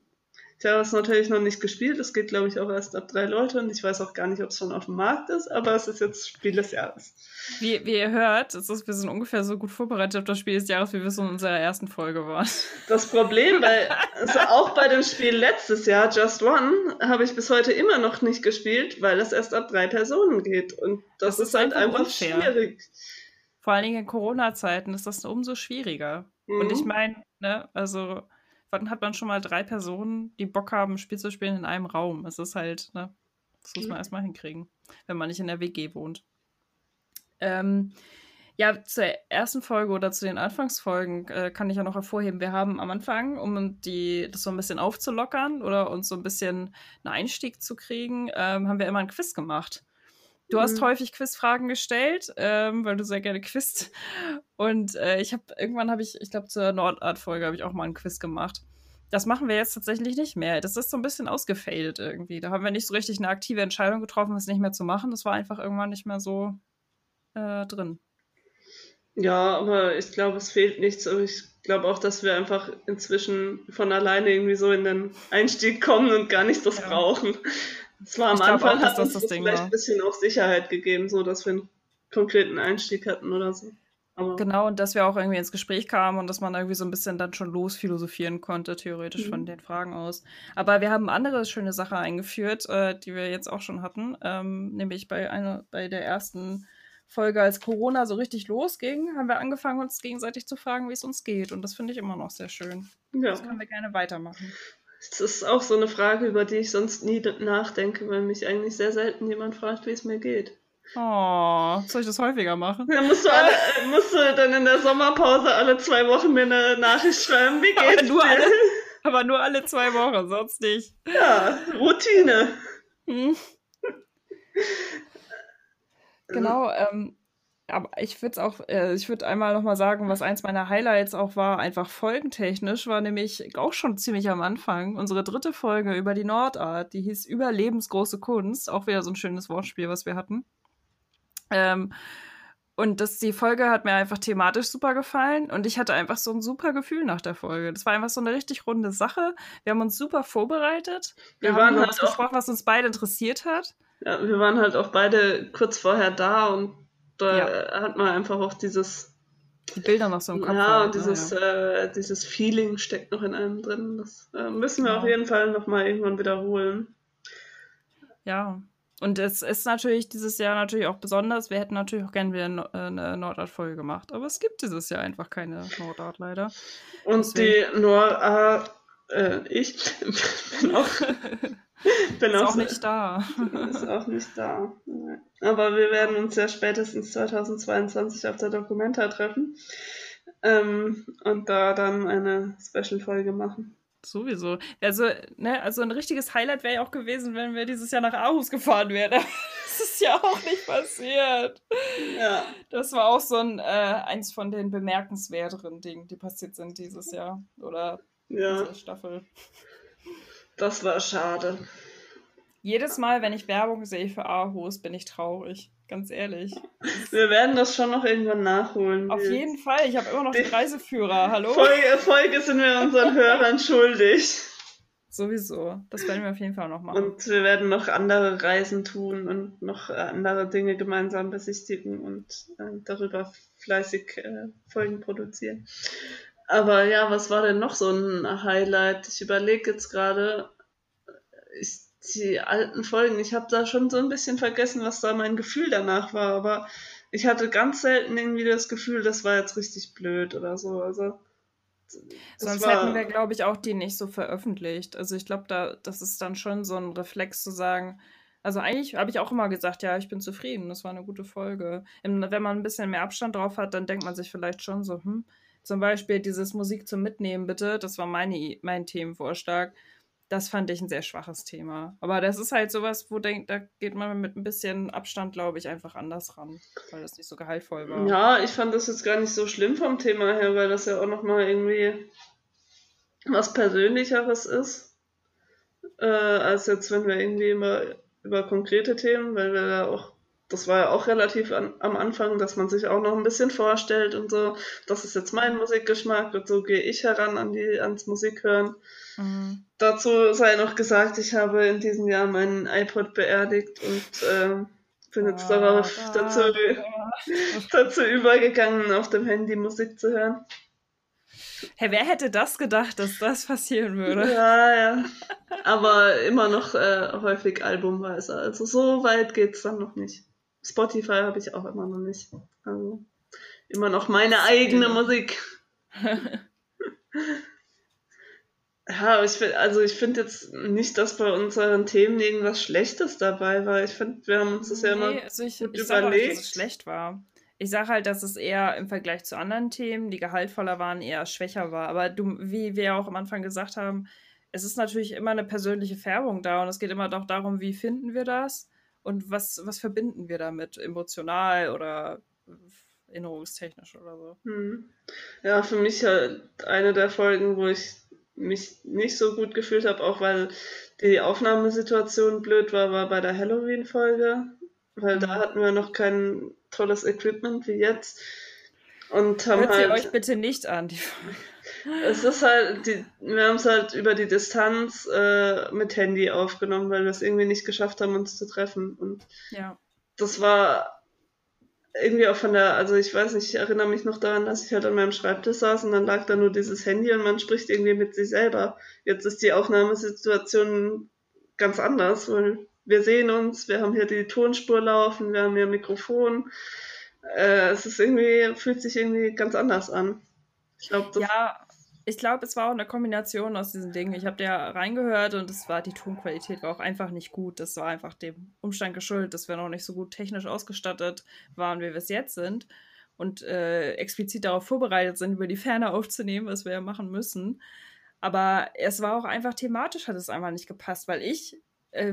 Ich habe es natürlich noch nicht gespielt. Es geht, glaube ich, auch erst ab drei Leute und ich weiß auch gar nicht, ob es schon auf dem Markt ist, aber es ist jetzt Spiel des Jahres. Wie, wie ihr hört, ist wir sind ungefähr so gut vorbereitet auf das Spiel des Jahres, wie wir es in unserer ersten Folge waren. Das Problem, weil also auch bei dem Spiel letztes Jahr, Just One, habe ich bis heute immer noch nicht gespielt, weil es erst ab drei Personen geht. Und das, das ist, halt einfach, einfach schwierig. Vor allen Dingen in Corona-Zeiten ist das umso schwieriger. Mhm. Und ich mhm. meine, ne, also wann hat man schon mal drei Personen, die Bock haben, ein Spiel zu spielen in einem Raum? Es ist halt, ne, das muss man mhm. erstmal hinkriegen, wenn man nicht in der WG wohnt. Ähm, ja, zur ersten Folge oder zu den Anfangsfolgen äh, kann ich ja noch hervorheben, wir haben am Anfang, um die, das so ein bisschen aufzulockern oder uns so ein bisschen einen Einstieg zu kriegen, ähm, haben wir immer ein Quiz gemacht. Du hast mhm. häufig Quizfragen gestellt, ähm, weil du sehr gerne quizst. Und äh, ich habe irgendwann habe ich, ich glaube zur Nordart-Folge habe ich auch mal einen Quiz gemacht. Das machen wir jetzt tatsächlich nicht mehr. Das ist so ein bisschen ausgefadet irgendwie. Da haben wir nicht so richtig eine aktive Entscheidung getroffen, es nicht mehr zu machen. Das war einfach irgendwann nicht mehr so äh, drin. Ja, aber ich glaube, es fehlt nichts. Aber ich glaube auch, dass wir einfach inzwischen von alleine irgendwie so in den Einstieg kommen und gar nicht das ja. brauchen. Es war am Anfang, auch, hat uns das, das vielleicht ein bisschen auch Sicherheit gegeben, so dass wir einen konkreten Einstieg hatten oder so. Aber genau, und dass wir auch irgendwie ins Gespräch kamen und dass man irgendwie so ein bisschen dann schon losphilosophieren konnte, theoretisch mhm. von den Fragen aus. Aber wir haben andere schöne Sache eingeführt, äh, die wir jetzt auch schon hatten, ähm, nämlich bei einer, bei der ersten Folge, als Corona so richtig losging, haben wir angefangen, uns gegenseitig zu fragen, wie es uns geht. Und das finde ich immer noch sehr schön. Ja. Das können wir gerne weitermachen. Das ist auch so eine Frage, über die ich sonst nie nachdenke, weil mich eigentlich sehr selten jemand fragt, wie es mir geht. Oh, soll ich das häufiger machen? Ja, musst du, alle, musst du dann in der Sommerpause alle zwei Wochen mir eine Nachricht schreiben, wie geht's aber nur dir? Alle, aber nur alle zwei Wochen, sonst nicht. Ja, Routine. Hm. Genau, ähm, aber ich würde es auch, äh, ich würde einmal nochmal sagen, was eins meiner Highlights auch war, einfach folgentechnisch, war nämlich auch schon ziemlich am Anfang unsere dritte Folge über die Nordart, die hieß Überlebensgroße Kunst, auch wieder so ein schönes Wortspiel, was wir hatten. Ähm, und das, die Folge hat mir einfach thematisch super gefallen und ich hatte einfach so ein super Gefühl nach der Folge. Das war einfach so eine richtig runde Sache. Wir haben uns super vorbereitet. Wir, wir haben waren halt gesprochen, was uns beide interessiert hat. Ja, wir waren halt auch beide kurz vorher da und da ja. hat man einfach auch dieses die Bilder noch so im Kopf. Ja, und ne? dieses, ja. Äh, dieses Feeling steckt noch in einem drin. Das äh, müssen wir ja. auf jeden Fall noch mal irgendwann wiederholen. Ja. Und es ist natürlich dieses Jahr natürlich auch besonders. Wir hätten natürlich auch gerne wieder äh, eine Nordart-Folge gemacht. Aber es gibt dieses Jahr einfach keine Nordart leider. Und Deswegen. die Nordart Äh, ich bin auch, bin ist auch, auch nicht da. Ist auch nicht da. Aber wir werden uns ja spätestens 2022 auf der Documenta treffen ähm, und da dann eine Special-Folge machen. Sowieso. Also, ne, also ein richtiges Highlight wäre ja auch gewesen, wenn wir dieses Jahr nach Aarhus gefahren wären. das ist ja auch nicht passiert. Ja. Das war auch so ein äh, eins von den bemerkenswerteren Dingen, die passiert sind dieses Jahr. Oder ja. diese Staffel. Das war schade. Jedes Mal, wenn ich Werbung sehe für Aarhus, bin ich traurig. Ganz ehrlich. Wir werden das schon noch irgendwann nachholen. Auf jeden Fall. Ich habe immer noch den Reiseführer. Hallo? Folge, Folge sind wir unseren Hörern schuldig. Sowieso. Das werden wir auf jeden Fall noch machen. Und wir werden noch andere Reisen tun und noch andere Dinge gemeinsam besichtigen und äh, darüber fleißig äh, Folgen produzieren. Aber ja, was war denn noch so ein Highlight? Ich überlege jetzt gerade, ich die alten Folgen. Ich habe da schon so ein bisschen vergessen, was da mein Gefühl danach war, aber ich hatte ganz selten irgendwie das Gefühl, das war jetzt richtig blöd oder so. Also Sonst war... hätten wir, glaube ich, auch die nicht so veröffentlicht. Also ich glaube, da, das ist dann schon so ein Reflex zu sagen, also eigentlich habe ich auch immer gesagt, ja, ich bin zufrieden, das war eine gute Folge. Wenn man ein bisschen mehr Abstand drauf hat, dann denkt man sich vielleicht schon so, hm, zum Beispiel dieses Musik zum Mitnehmen bitte, das war meine, mein Themenvorschlag das fand ich ein sehr schwaches Thema. Aber das ist halt sowas, wo denkt, da geht man mit ein bisschen Abstand, glaube ich, einfach anders ran, weil das nicht so gehaltvoll war. Ja, ich fand das jetzt gar nicht so schlimm vom Thema her, weil das ja auch nochmal irgendwie was Persönlicheres ist, äh, als jetzt, wenn wir irgendwie immer über konkrete Themen, weil wir ja auch das war ja auch relativ an, am Anfang, dass man sich auch noch ein bisschen vorstellt und so, das ist jetzt mein Musikgeschmack und so gehe ich heran an die, ans Musikhören. Mhm. Dazu sei noch gesagt, ich habe in diesem Jahr meinen iPod beerdigt und äh, bin jetzt ah, darauf ah, dazu, ah. dazu übergegangen, auf dem Handy Musik zu hören. Hey, wer hätte das gedacht, dass das passieren würde? Ja, ja. Aber immer noch äh, häufig albumweise. Also so weit geht's dann noch nicht. Spotify habe ich auch immer noch nicht. Also immer noch meine eigene Musik. ja, ich find, also ich finde jetzt nicht, dass bei unseren Themen irgendwas Schlechtes dabei war. Ich finde, wir haben uns das ja immer also ich, gut ich überlegt. Auch, dass es schlecht war. Ich sage halt, dass es eher im Vergleich zu anderen Themen, die gehaltvoller waren, eher schwächer war. Aber du, wie wir auch am Anfang gesagt haben, es ist natürlich immer eine persönliche Färbung da und es geht immer doch darum, wie finden wir das und was, was verbinden wir damit, emotional oder erinnerungstechnisch oder so. Hm. Ja, für mich halt eine der Folgen, wo ich mich nicht so gut gefühlt habe, auch weil die Aufnahmesituation blöd war, war bei der Halloween-Folge, weil mhm. da hatten wir noch kein tolles Equipment wie jetzt. Und haben Hört halt, sie euch bitte nicht an, die Folge. Es ist halt, die, wir haben es halt über die Distanz äh, mit Handy aufgenommen, weil wir es irgendwie nicht geschafft haben, uns zu treffen. Und ja. das war irgendwie auch von der, also ich weiß nicht, ich erinnere mich noch daran, dass ich halt an meinem Schreibtisch saß und dann lag da nur dieses Handy und man spricht irgendwie mit sich selber. Jetzt ist die Aufnahmesituation ganz anders, weil wir sehen uns, wir haben hier die Tonspur laufen, wir haben hier Mikrofon. Äh, es ist irgendwie, fühlt sich irgendwie ganz anders an. Ich glaube, ja, ich glaube, es war auch eine Kombination aus diesen Dingen. Ich habe da reingehört und es war die Tonqualität war auch einfach nicht gut. Das war einfach dem Umstand geschuldet, dass wir noch nicht so gut technisch ausgestattet waren, wie wir es jetzt sind und äh, explizit darauf vorbereitet sind, über die Ferne aufzunehmen, was wir ja machen müssen. Aber es war auch einfach thematisch, hat es einfach nicht gepasst, weil ich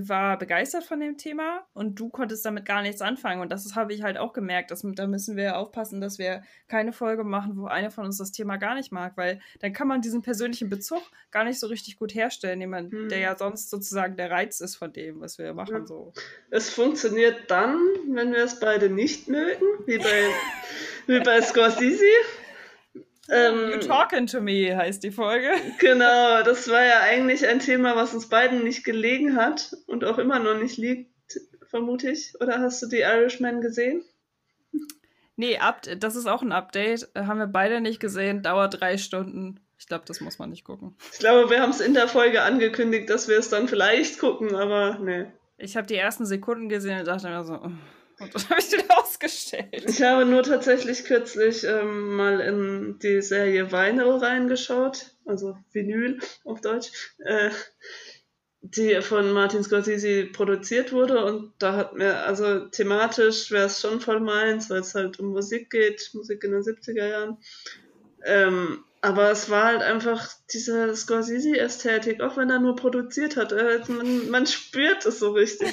war begeistert von dem Thema und du konntest damit gar nichts anfangen. Und das habe ich halt auch gemerkt. Dass, da müssen wir aufpassen, dass wir keine Folge machen, wo einer von uns das Thema gar nicht mag, weil dann kann man diesen persönlichen Bezug gar nicht so richtig gut herstellen, jemand, hm. der ja sonst sozusagen der Reiz ist von dem, was wir machen. Ja. So. Es funktioniert dann, wenn wir es beide nicht mögen, wie bei, wie bei Scorsese. Ähm, you Talking to Me heißt die Folge. Genau, das war ja eigentlich ein Thema, was uns beiden nicht gelegen hat und auch immer noch nicht liegt, vermute ich. Oder hast du die Irishman gesehen? Nee, das ist auch ein Update. Haben wir beide nicht gesehen, dauert drei Stunden. Ich glaube, das muss man nicht gucken. Ich glaube, wir haben es in der Folge angekündigt, dass wir es dann vielleicht gucken, aber nee. Ich habe die ersten Sekunden gesehen und dachte mir so, oh, Und dann habe ich den ausgestellt. Ich habe nur tatsächlich kürzlich ähm, mal in die Serie Vinyl reingeschaut, also Vinyl auf Deutsch, äh, die von Martin Scorsese produziert wurde und da hat mir, also thematisch wäre es schon voll meins, weil es halt um Musik geht, Musik in den 70er Jahren. Ähm, aber es war halt einfach diese Scorsese-Ästhetik, auch wenn er nur produziert hat. Äh, man, man spürt es so richtig.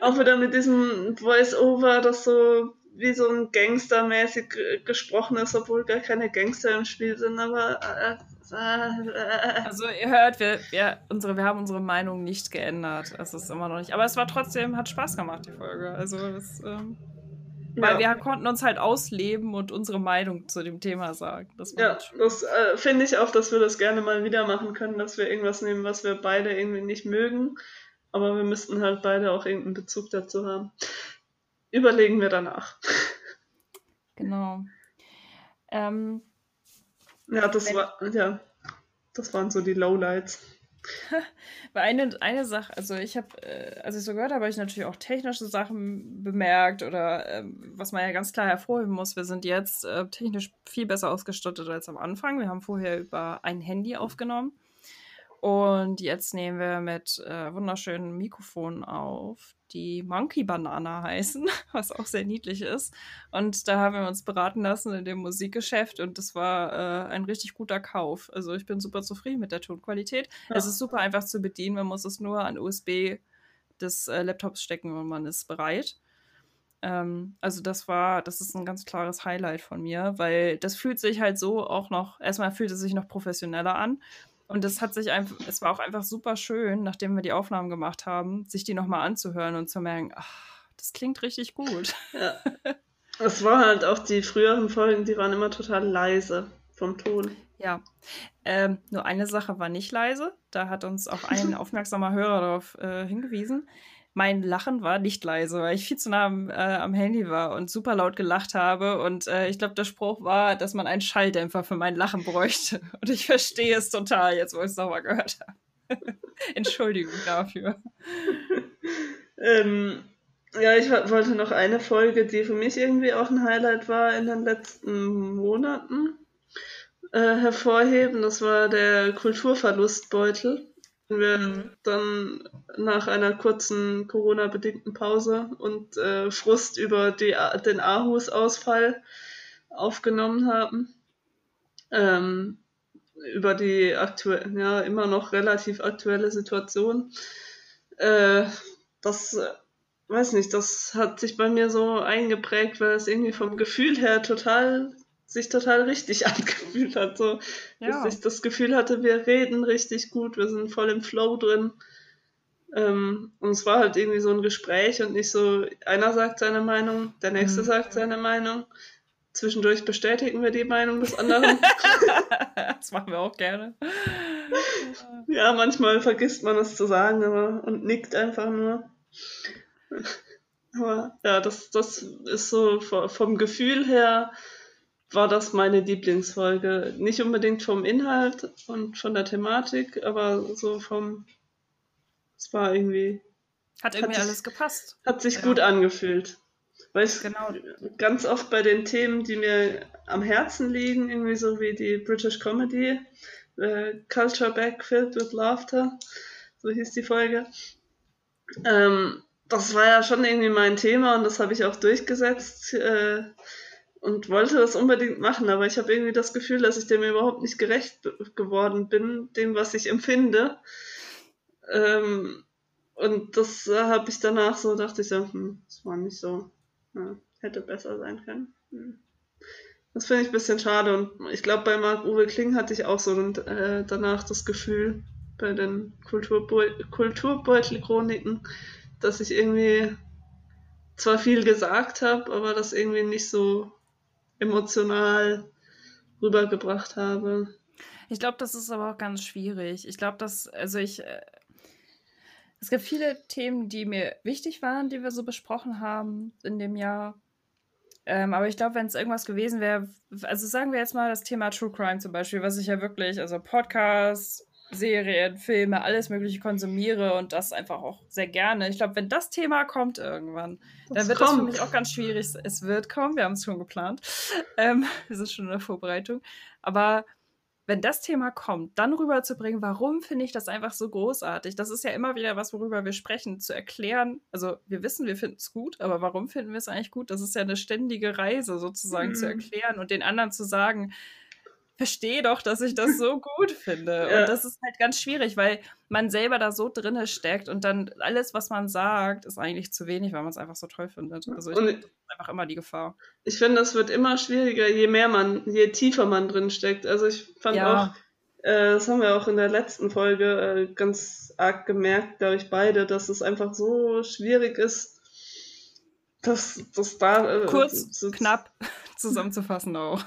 auch wieder mit diesem Voice-Over, das so wie so ein Gangster-mäßig gesprochen ist, obwohl gar keine Gangster im Spiel sind. Aber äh, also ihr hört, wir, wir, unsere, wir haben unsere Meinung nicht geändert. Es ist immer noch nicht. Aber es war trotzdem, hat Spaß gemacht, die Folge. Also das, ähm, weil wir konnten uns halt ausleben und unsere Meinung zu dem Thema sagen. Das ja, das äh, finde ich auch, dass wir das gerne mal wieder machen können, dass wir irgendwas nehmen, was wir beide irgendwie nicht mögen. Aber wir müssten halt beide auch irgendeinen Bezug dazu haben. Überlegen wir danach. Genau. Ähm, ja, das war, ja, das waren so die Lowlights. Weil eine, eine Sache, also ich habe, äh, als ich so gehört habe, habe ich natürlich auch technische Sachen bemerkt oder äh, was man ja ganz klar hervorheben muss, wir sind jetzt äh, technisch viel besser ausgestattet als am Anfang. Wir haben vorher über ein Handy aufgenommen und jetzt nehmen wir mit äh, wunderschönen Mikrofonen auf, die Monkey Banana heißen, was auch sehr niedlich ist. Und da haben wir uns beraten lassen in dem Musikgeschäft und das war äh, ein richtig guter Kauf. Also ich bin super zufrieden mit der Tonqualität. Ja. Es ist super einfach zu bedienen, man muss es nur an USB des äh, Laptops stecken und man ist bereit. Ähm, also das war, das ist ein ganz klares Highlight von mir, weil das fühlt sich halt so auch noch, erstmal fühlt es sich noch professioneller an und es hat sich einfach, es war auch einfach super schön, nachdem wir die Aufnahmen gemacht haben, sich die nochmal anzuhören und zu merken, ach, das klingt richtig gut. Ja. Es war halt auch die früheren Folgen, die waren immer total leise vom Ton. Ja. Ähm, nur eine Sache war nicht leise. Da hat uns auch ein aufmerksamer Hörer darauf äh, hingewiesen mein Lachen war nicht leise, weil ich viel zu nah am, äh, am Handy war und super laut gelacht habe. Und äh, ich glaube, der Spruch war, dass man einen Schalldämpfer für mein Lachen bräuchte. Und ich verstehe es total, jetzt wo ich es nochmal gehört habe. Entschuldigung dafür. ähm, ja, ich wollte noch eine Folge, die für mich irgendwie auch ein Highlight war in den letzten Monaten, äh, hervorheben. Das war der Kulturverlustbeutel wir mhm. dann nach einer kurzen Corona-bedingten Pause und äh, Frust über die, den Aarhus-Ausfall aufgenommen haben. Ähm, über die aktuelle, ja, immer noch relativ aktuelle Situation. Äh, das, äh, weiß nicht, das hat sich bei mir so eingeprägt, weil es irgendwie vom Gefühl her total sich total richtig angefühlt hat. So, ja. dass ich das Gefühl hatte, wir reden richtig gut, wir sind voll im Flow drin. Ähm, und es war halt irgendwie so ein Gespräch und nicht so, einer sagt seine Meinung, der nächste mhm. sagt seine Meinung. Zwischendurch bestätigen wir die Meinung des anderen. das machen wir auch gerne. ja, manchmal vergisst man es zu sagen aber, und nickt einfach nur. Aber ja, das, das ist so vom Gefühl her war das meine Lieblingsfolge. Nicht unbedingt vom Inhalt und von der Thematik, aber so vom. Es war irgendwie. Hat irgendwie hat alles sich, gepasst. Hat sich ja. gut angefühlt. Weil ich genau. ganz oft bei den Themen, die mir am Herzen liegen, irgendwie so wie die British Comedy, äh, Culture Back Filled with Laughter, so hieß die Folge. Ähm, das war ja schon irgendwie mein Thema und das habe ich auch durchgesetzt. Äh, und wollte das unbedingt machen, aber ich habe irgendwie das Gefühl, dass ich dem überhaupt nicht gerecht geworden bin, dem, was ich empfinde. Ähm, und das äh, habe ich danach so, dachte ich so, hm, das war nicht so, ja, hätte besser sein können. Hm. Das finde ich ein bisschen schade und ich glaube, bei Marc-Uwe Kling hatte ich auch so äh, danach das Gefühl, bei den Kulturbe Kulturbeutel-Chroniken, dass ich irgendwie zwar viel gesagt habe, aber das irgendwie nicht so emotional rübergebracht habe. Ich glaube, das ist aber auch ganz schwierig. Ich glaube, dass, also ich, äh, es gibt viele Themen, die mir wichtig waren, die wir so besprochen haben in dem Jahr. Ähm, aber ich glaube, wenn es irgendwas gewesen wäre, also sagen wir jetzt mal das Thema True Crime zum Beispiel, was ich ja wirklich, also Podcast, Serien, Filme, alles Mögliche konsumiere und das einfach auch sehr gerne. Ich glaube, wenn das Thema kommt irgendwann, das dann wird kommt. das für mich auch ganz schwierig. Es wird kommen, wir haben es schon geplant. Ähm, wir sind schon in der Vorbereitung. Aber wenn das Thema kommt, dann rüberzubringen, warum finde ich das einfach so großartig? Das ist ja immer wieder was, worüber wir sprechen, zu erklären. Also wir wissen, wir finden es gut, aber warum finden wir es eigentlich gut? Das ist ja eine ständige Reise sozusagen mhm. zu erklären und den anderen zu sagen, verstehe doch, dass ich das so gut finde. Ja. Und das ist halt ganz schwierig, weil man selber da so drinne steckt und dann alles, was man sagt, ist eigentlich zu wenig, weil man es einfach so toll findet. Also ich, ist einfach immer die Gefahr. Ich finde, das wird immer schwieriger, je mehr man, je tiefer man drin steckt. Also ich fand ja. auch, äh, das haben wir auch in der letzten Folge äh, ganz arg gemerkt, glaube ich, beide, dass es einfach so schwierig ist, dass das da. Äh, Kurz, so, knapp zusammenzufassen auch.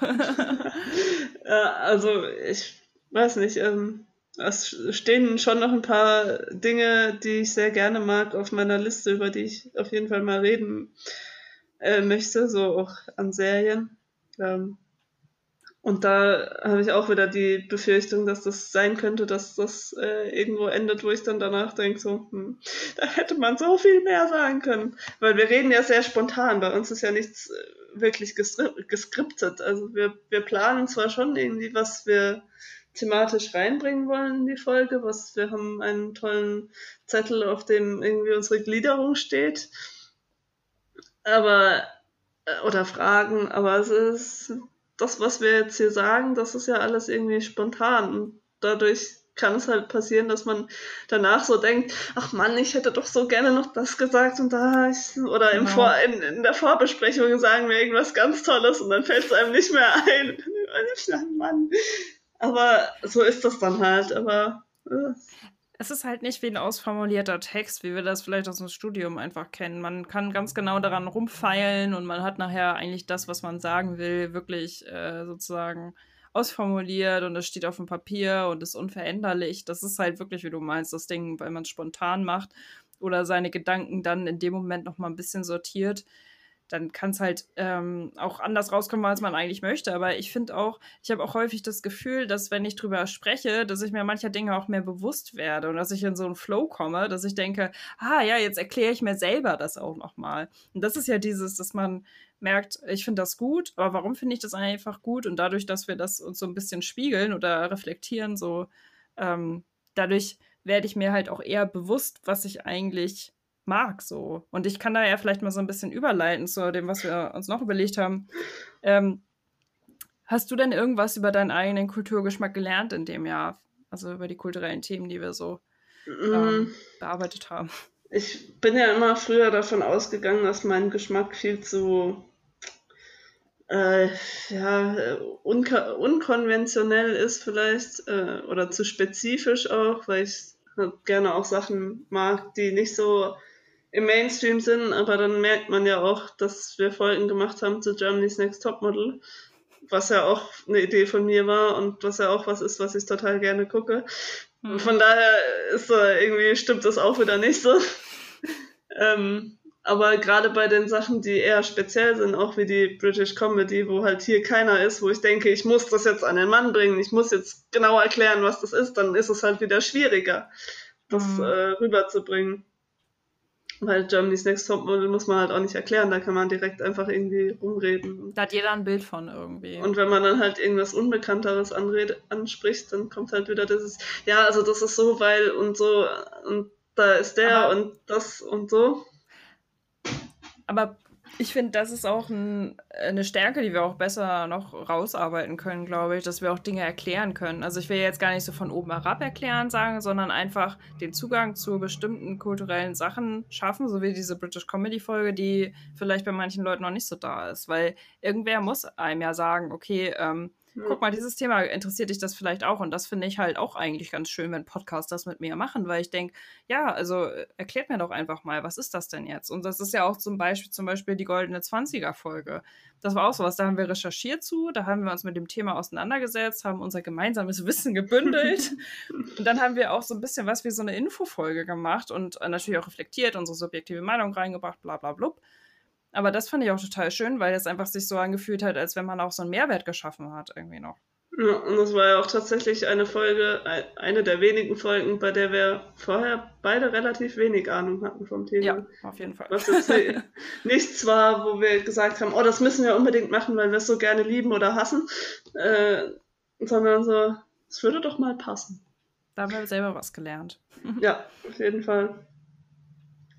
ja, also ich weiß nicht, ähm, es stehen schon noch ein paar Dinge, die ich sehr gerne mag auf meiner Liste, über die ich auf jeden Fall mal reden äh, möchte, so auch an Serien. Ähm, und da habe ich auch wieder die Befürchtung, dass das sein könnte, dass das äh, irgendwo endet, wo ich dann danach denke, so, hm, da hätte man so viel mehr sagen können. Weil wir reden ja sehr spontan, bei uns ist ja nichts äh, wirklich geskriptet. Also wir, wir planen zwar schon irgendwie, was wir thematisch reinbringen wollen in die Folge, was wir haben einen tollen Zettel, auf dem irgendwie unsere Gliederung steht. Aber, äh, oder Fragen, aber es ist das, was wir jetzt hier sagen, das ist ja alles irgendwie spontan. Und dadurch kann es halt passieren, dass man danach so denkt, ach Mann, ich hätte doch so gerne noch das gesagt und da ich, oder im genau. Vor, in, in, der Vorbesprechung sagen wir irgendwas ganz Tolles und dann fällt es einem nicht mehr ein. Mann. Aber so ist das dann halt, aber. Äh es ist halt nicht wie ein ausformulierter Text, wie wir das vielleicht aus dem Studium einfach kennen. Man kann ganz genau daran rumfeilen und man hat nachher eigentlich das, was man sagen will, wirklich äh, sozusagen ausformuliert und es steht auf dem Papier und ist unveränderlich. Das ist halt wirklich, wie du meinst, das Ding, weil man es spontan macht oder seine Gedanken dann in dem Moment noch mal ein bisschen sortiert dann kann es halt ähm, auch anders rauskommen, als man eigentlich möchte. Aber ich finde auch, ich habe auch häufig das Gefühl, dass wenn ich drüber spreche, dass ich mir mancher Dinge auch mehr bewusst werde und dass ich in so einen Flow komme, dass ich denke, ah ja, jetzt erkläre ich mir selber das auch nochmal. Und das ist ja dieses, dass man merkt, ich finde das gut, aber warum finde ich das einfach gut? Und dadurch, dass wir das uns so ein bisschen spiegeln oder reflektieren, so ähm, dadurch werde ich mir halt auch eher bewusst, was ich eigentlich mag so. Und ich kann da ja vielleicht mal so ein bisschen überleiten zu dem, was wir uns noch überlegt haben. Ähm, hast du denn irgendwas über deinen eigenen Kulturgeschmack gelernt in dem Jahr? Also über die kulturellen Themen, die wir so ähm, mm. bearbeitet haben. Ich bin ja immer früher davon ausgegangen, dass mein Geschmack viel zu äh, ja, unkonventionell ist vielleicht äh, oder zu spezifisch auch, weil ich gerne auch Sachen mag, die nicht so im Mainstream sind, aber dann merkt man ja auch, dass wir Folgen gemacht haben zu Germany's Next Topmodel, was ja auch eine Idee von mir war und was ja auch was ist, was ich total gerne gucke. Mhm. Von daher ist da irgendwie stimmt das auch wieder nicht so. ähm, aber gerade bei den Sachen, die eher speziell sind, auch wie die British Comedy, wo halt hier keiner ist, wo ich denke, ich muss das jetzt an den Mann bringen, ich muss jetzt genau erklären, was das ist, dann ist es halt wieder schwieriger, das mhm. äh, rüberzubringen. Weil Germany's Next Topmodel muss man halt auch nicht erklären, da kann man direkt einfach irgendwie rumreden. Da hat jeder ein Bild von irgendwie. Und wenn man dann halt irgendwas Unbekannteres anred anspricht, dann kommt halt wieder dieses, ja, also das ist so, weil und so und da ist der aber, und das und so. Aber ich finde, das ist auch ein, eine Stärke, die wir auch besser noch rausarbeiten können, glaube ich, dass wir auch Dinge erklären können. Also ich will jetzt gar nicht so von oben herab erklären sagen, sondern einfach den Zugang zu bestimmten kulturellen Sachen schaffen, so wie diese British Comedy Folge, die vielleicht bei manchen Leuten noch nicht so da ist, weil irgendwer muss einem ja sagen, okay, ähm, guck mal, dieses Thema interessiert dich das vielleicht auch. Und das finde ich halt auch eigentlich ganz schön, wenn Podcasts das mit mir machen, weil ich denke, ja, also äh, erklärt mir doch einfach mal, was ist das denn jetzt? Und das ist ja auch zum Beispiel, zum Beispiel die Goldene 20er-Folge. Das war auch sowas, da haben wir recherchiert zu, da haben wir uns mit dem Thema auseinandergesetzt, haben unser gemeinsames Wissen gebündelt. und dann haben wir auch so ein bisschen was wie so eine Infofolge gemacht und äh, natürlich auch reflektiert, unsere subjektive Meinung reingebracht, bla bla blub. Aber das fand ich auch total schön, weil es einfach sich so angefühlt hat, als wenn man auch so einen Mehrwert geschaffen hat, irgendwie noch. Ja, und das war ja auch tatsächlich eine Folge, eine der wenigen Folgen, bei der wir vorher beide relativ wenig Ahnung hatten vom Thema. Ja, auf jeden Fall. Was jetzt nichts war, wo wir gesagt haben, oh, das müssen wir unbedingt machen, weil wir es so gerne lieben oder hassen, äh, sondern so, es würde doch mal passen. Da haben wir selber was gelernt. ja, auf jeden Fall.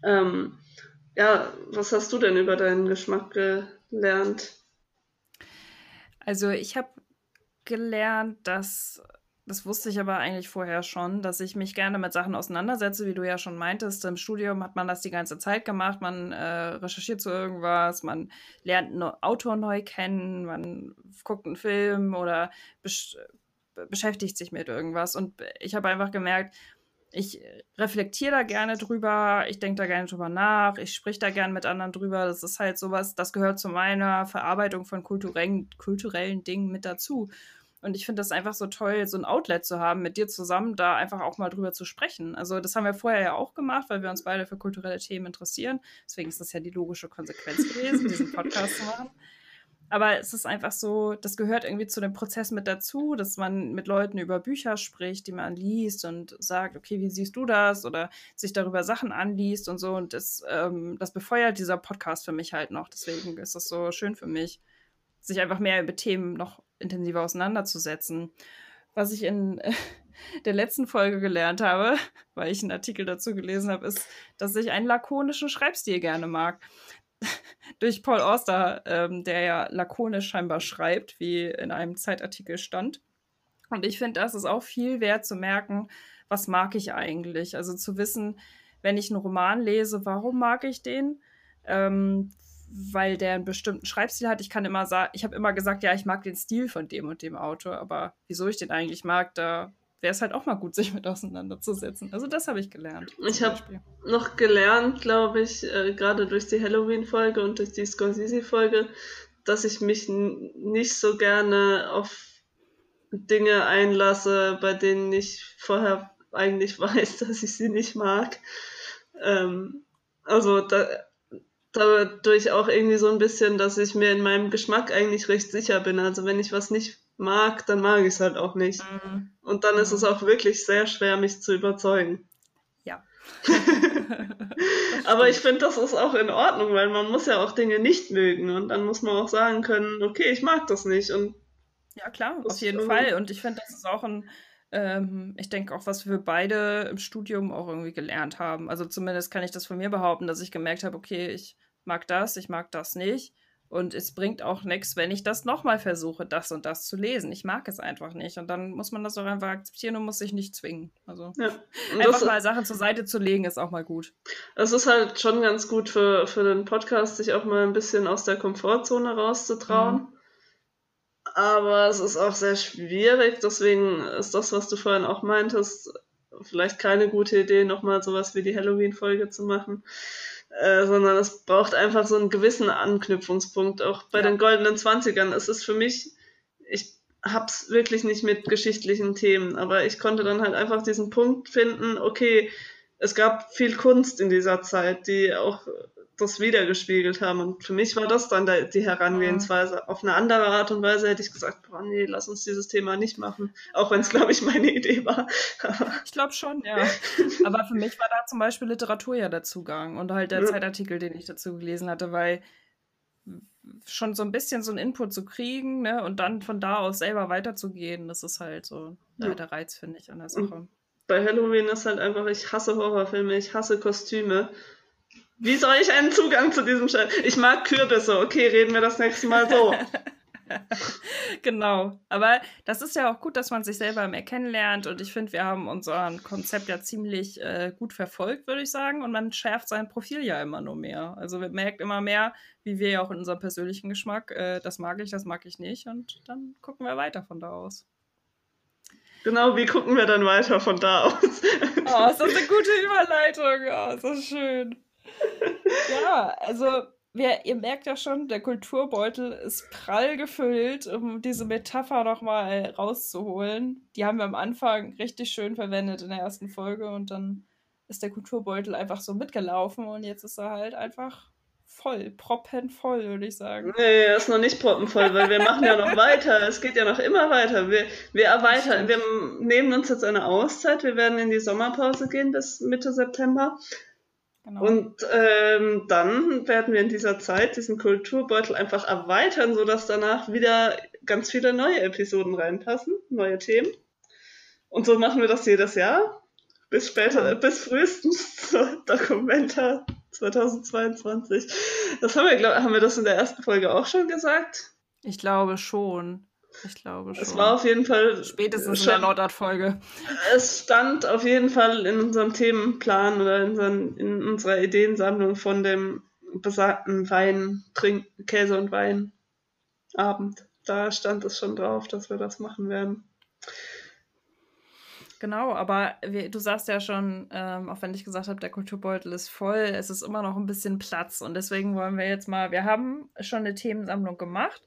Ähm, ja, was hast du denn über deinen Geschmack gelernt? Also ich habe gelernt, dass, das wusste ich aber eigentlich vorher schon, dass ich mich gerne mit Sachen auseinandersetze, wie du ja schon meintest. Im Studium hat man das die ganze Zeit gemacht. Man äh, recherchiert zu irgendwas, man lernt einen Autor neu kennen, man guckt einen Film oder besch beschäftigt sich mit irgendwas. Und ich habe einfach gemerkt, ich reflektiere da gerne drüber, ich denke da gerne drüber nach, ich spreche da gerne mit anderen drüber. Das ist halt sowas, das gehört zu meiner Verarbeitung von kulturellen, kulturellen Dingen mit dazu. Und ich finde das einfach so toll, so ein Outlet zu haben, mit dir zusammen da einfach auch mal drüber zu sprechen. Also das haben wir vorher ja auch gemacht, weil wir uns beide für kulturelle Themen interessieren. Deswegen ist das ja die logische Konsequenz gewesen, diesen Podcast zu machen. Aber es ist einfach so, das gehört irgendwie zu dem Prozess mit dazu, dass man mit Leuten über Bücher spricht, die man liest und sagt, okay, wie siehst du das? Oder sich darüber Sachen anliest und so. Und das, ähm, das befeuert dieser Podcast für mich halt noch. Deswegen ist das so schön für mich, sich einfach mehr über Themen noch intensiver auseinanderzusetzen. Was ich in der letzten Folge gelernt habe, weil ich einen Artikel dazu gelesen habe, ist, dass ich einen lakonischen Schreibstil gerne mag. Durch Paul Auster, ähm, der ja lakonisch scheinbar schreibt, wie in einem Zeitartikel stand. Und ich finde, das ist auch viel wert zu merken, was mag ich eigentlich? Also zu wissen, wenn ich einen Roman lese, warum mag ich den? Ähm, weil der einen bestimmten Schreibstil hat. Ich kann immer sagen, ich habe immer gesagt, ja, ich mag den Stil von dem und dem Autor, aber wieso ich den eigentlich mag, da wäre es halt auch mal gut, sich mit auseinanderzusetzen. Also das habe ich gelernt. Ich habe noch gelernt, glaube ich, äh, gerade durch die Halloween-Folge und durch die Scorsese-Folge, dass ich mich nicht so gerne auf Dinge einlasse, bei denen ich vorher eigentlich weiß, dass ich sie nicht mag. Ähm, also da, dadurch auch irgendwie so ein bisschen, dass ich mir in meinem Geschmack eigentlich recht sicher bin. Also wenn ich was nicht mag, dann mag ich es halt auch nicht. Mhm. Und dann ist es auch wirklich sehr schwer, mich zu überzeugen. Ja. Aber ich finde, das ist auch in Ordnung, weil man muss ja auch Dinge nicht mögen und dann muss man auch sagen können, okay, ich mag das nicht. Und ja, klar, auf jeden Fall. Und ich finde, das ist auch ein, ähm, ich denke auch, was wir beide im Studium auch irgendwie gelernt haben. Also zumindest kann ich das von mir behaupten, dass ich gemerkt habe, okay, ich mag das, ich mag das nicht. Und es bringt auch nichts, wenn ich das nochmal versuche, das und das zu lesen. Ich mag es einfach nicht. Und dann muss man das auch einfach akzeptieren und muss sich nicht zwingen. Also ja. einfach mal Sachen zur Seite zu legen, ist auch mal gut. Es ist halt schon ganz gut für, für den Podcast, sich auch mal ein bisschen aus der Komfortzone rauszutrauen. Mhm. Aber es ist auch sehr schwierig. Deswegen ist das, was du vorhin auch meintest, vielleicht keine gute Idee, nochmal sowas wie die Halloween-Folge zu machen. Äh, sondern es braucht einfach so einen gewissen Anknüpfungspunkt. Auch bei ja. den goldenen Zwanzigern. Es ist für mich, ich hab's wirklich nicht mit geschichtlichen Themen, aber ich konnte dann halt einfach diesen Punkt finden, okay, es gab viel Kunst in dieser Zeit, die auch das wiedergespiegelt haben. Und für mich war das dann die Herangehensweise. Mhm. Auf eine andere Art und Weise hätte ich gesagt, boah, nee, lass uns dieses Thema nicht machen. Auch wenn es, glaube ich, meine Idee war. ich glaube schon, ja. Aber für mich war da zum Beispiel Literatur ja der Zugang und halt der ja. Zeitartikel, den ich dazu gelesen hatte, weil schon so ein bisschen so einen Input zu kriegen ne, und dann von da aus selber weiterzugehen, das ist halt so ja. der Reiz, finde ich, an der Sache. Bei Halloween ist halt einfach, ich hasse Horrorfilme, ich hasse Kostüme wie soll ich einen Zugang zu diesem Scheiß? Ich mag Kürbisse. Okay, reden wir das nächste Mal so. genau. Aber das ist ja auch gut, dass man sich selber mehr kennenlernt. Und ich finde, wir haben unser Konzept ja ziemlich äh, gut verfolgt, würde ich sagen. Und man schärft sein Profil ja immer nur mehr. Also man merkt immer mehr, wie wir ja auch in unserem persönlichen Geschmack, äh, das mag ich, das mag ich nicht. Und dann gucken wir weiter von da aus. Genau, wie gucken wir dann weiter von da aus? oh, ist das eine gute Überleitung. Oh, ist das schön ja, also wir, ihr merkt ja schon, der Kulturbeutel ist prall gefüllt, um diese Metapher nochmal rauszuholen. Die haben wir am Anfang richtig schön verwendet in der ersten Folge und dann ist der Kulturbeutel einfach so mitgelaufen und jetzt ist er halt einfach voll, proppenvoll, würde ich sagen. Nee, er ist noch nicht proppenvoll, weil wir machen ja noch weiter. Es geht ja noch immer weiter. Wir, wir erweitern, wir nehmen uns jetzt eine Auszeit. Wir werden in die Sommerpause gehen bis Mitte September. Genau. Und ähm, dann werden wir in dieser Zeit diesen Kulturbeutel einfach erweitern, sodass danach wieder ganz viele neue Episoden reinpassen, neue Themen. Und so machen wir das jedes Jahr. Bis später, bis frühestens zur Dokumenta 2022. Das haben wir, glaub, haben wir das in der ersten Folge auch schon gesagt? Ich glaube schon. Ich glaube schon. Es war auf jeden Fall. Spätestens schon, in der Nordart-Folge. Es stand auf jeden Fall in unserem Themenplan oder in, unseren, in unserer Ideensammlung von dem besagten Wein, Trink, Käse und Wein Abend. Da stand es schon drauf, dass wir das machen werden. Genau, aber wir, du sagst ja schon, ähm, auch wenn ich gesagt habe, der Kulturbeutel ist voll, es ist immer noch ein bisschen Platz. Und deswegen wollen wir jetzt mal, wir haben schon eine Themensammlung gemacht.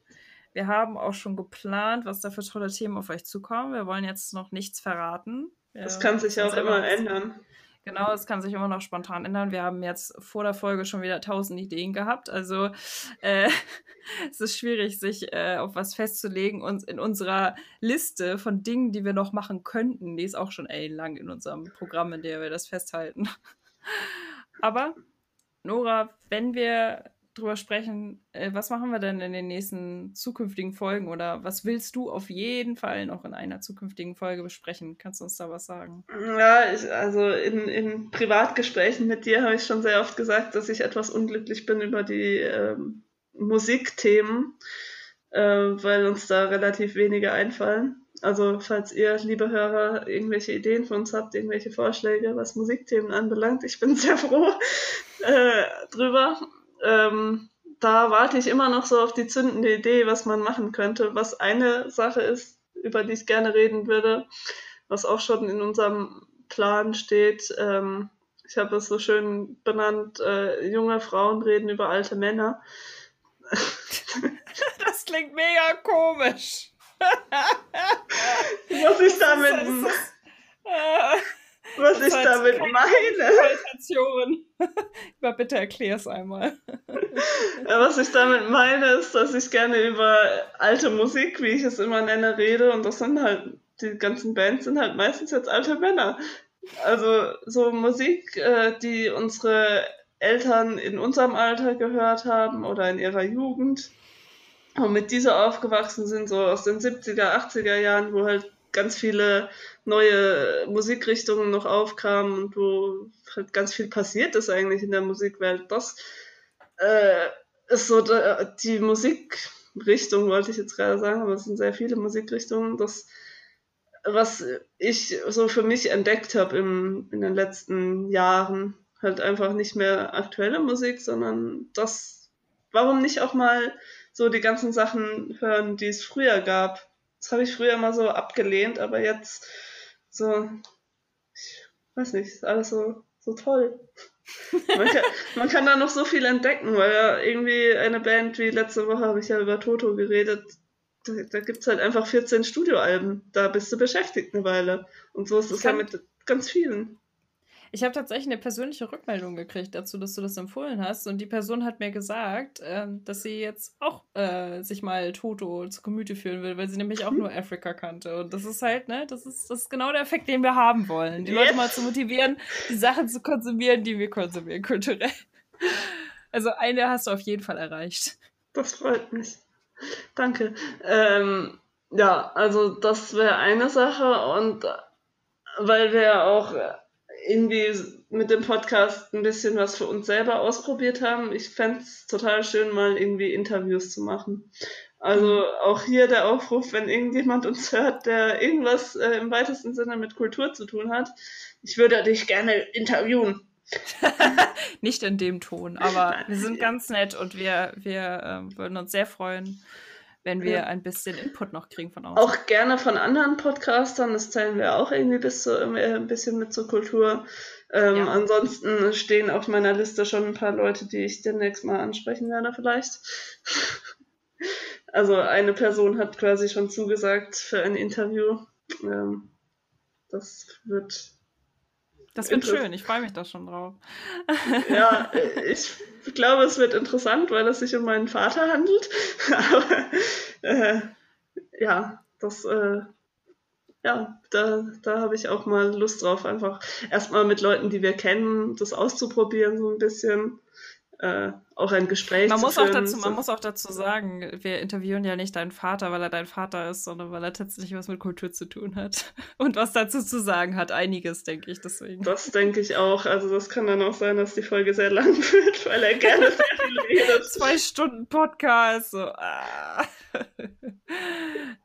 Wir haben auch schon geplant, was da für tolle Themen auf euch zukommen. Wir wollen jetzt noch nichts verraten. Wir das kann sich ja auch immer ändern. Genau, es kann sich immer noch spontan ändern. Wir haben jetzt vor der Folge schon wieder tausend Ideen gehabt. Also äh, es ist schwierig, sich äh, auf was festzulegen. Und in unserer Liste von Dingen, die wir noch machen könnten, die ist auch schon lang in unserem Programm, in der wir das festhalten. Aber Nora, wenn wir drüber sprechen, äh, was machen wir denn in den nächsten zukünftigen Folgen oder was willst du auf jeden Fall noch in einer zukünftigen Folge besprechen? Kannst du uns da was sagen? Ja, ich, also in, in Privatgesprächen mit dir habe ich schon sehr oft gesagt, dass ich etwas unglücklich bin über die ähm, Musikthemen, äh, weil uns da relativ wenige einfallen. Also falls ihr, liebe Hörer, irgendwelche Ideen für uns habt, irgendwelche Vorschläge, was Musikthemen anbelangt, ich bin sehr froh äh, drüber ähm, da warte ich immer noch so auf die zündende Idee, was man machen könnte. Was eine Sache ist, über die ich gerne reden würde, was auch schon in unserem Plan steht. Ähm, ich habe es so schön benannt, äh, junge Frauen reden über alte Männer. das klingt mega komisch. was ich damit... Das, das, äh, was ich damit meine. Aber bitte erklär es einmal. was ich damit meine, ist, dass ich gerne über alte Musik, wie ich es immer nenne, rede. Und das sind halt, die ganzen Bands sind halt meistens jetzt alte Männer. Also so Musik, äh, die unsere Eltern in unserem Alter gehört haben oder in ihrer Jugend und mit dieser aufgewachsen sind, so aus den 70er, 80er Jahren, wo halt ganz viele neue Musikrichtungen noch aufkamen und wo halt ganz viel passiert ist eigentlich in der Musikwelt. Das äh, ist so die Musikrichtung, wollte ich jetzt gerade sagen, aber es sind sehr viele Musikrichtungen, das was ich so für mich entdeckt habe in den letzten Jahren. Halt einfach nicht mehr aktuelle Musik, sondern das, warum nicht auch mal so die ganzen Sachen hören, die es früher gab. Das habe ich früher immer so abgelehnt, aber jetzt so, ich weiß nicht, ist alles so, so toll. Man kann, man kann da noch so viel entdecken, weil ja irgendwie eine Band wie letzte Woche habe ich ja über Toto geredet. Da, da gibt es halt einfach 14 Studioalben. Da bist du beschäftigt eine Weile. Und so ist es ja mit ganz vielen. Ich habe tatsächlich eine persönliche Rückmeldung gekriegt dazu, dass du das empfohlen hast. Und die Person hat mir gesagt, äh, dass sie jetzt auch äh, sich mal Toto zu Gemüte führen will, weil sie nämlich auch mhm. nur Afrika kannte. Und das ist halt, ne, das ist, das ist genau der Effekt, den wir haben wollen. Die Leute mal zu motivieren, die Sachen zu konsumieren, die wir konsumieren, kulturell. Also eine hast du auf jeden Fall erreicht. Das freut mich. Danke. Ähm, ja, also das wäre eine Sache und weil wir auch irgendwie mit dem Podcast ein bisschen was für uns selber ausprobiert haben. Ich fände es total schön, mal irgendwie Interviews zu machen. Also mhm. auch hier der Aufruf, wenn irgendjemand uns hört, der irgendwas äh, im weitesten Sinne mit Kultur zu tun hat, ich würde dich gerne interviewen. Nicht in dem Ton, aber wir sind ganz nett und wir, wir äh, würden uns sehr freuen, wenn wir ja. ein bisschen Input noch kriegen von außen. Auch gerne von anderen Podcastern, das zählen wir auch irgendwie bis zu, äh, ein bisschen mit zur Kultur. Ähm, ja. Ansonsten stehen auf meiner Liste schon ein paar Leute, die ich demnächst mal ansprechen werde, vielleicht. also eine Person hat quasi schon zugesagt für ein Interview. Ähm, das wird. Das wird schön, ich freue mich da schon drauf. ja, ich ich glaube, es wird interessant, weil es sich um meinen Vater handelt. Aber äh, ja, das, äh, ja, da, da habe ich auch mal Lust drauf, einfach erstmal mit Leuten, die wir kennen, das auszuprobieren, so ein bisschen äh, auch ein Gespräch man zu muss führen. Auch dazu, so. man muss auch dazu sagen, wir interviewen ja nicht deinen Vater, weil er dein Vater ist, sondern weil er tatsächlich was mit Kultur zu tun hat. Und was dazu zu sagen hat. Einiges, denke ich, deswegen. Das denke ich auch. Also das kann dann auch sein, dass die Folge sehr lang wird, weil er gerne sehr viel redet. Zwei Stunden Podcast. So. Ah.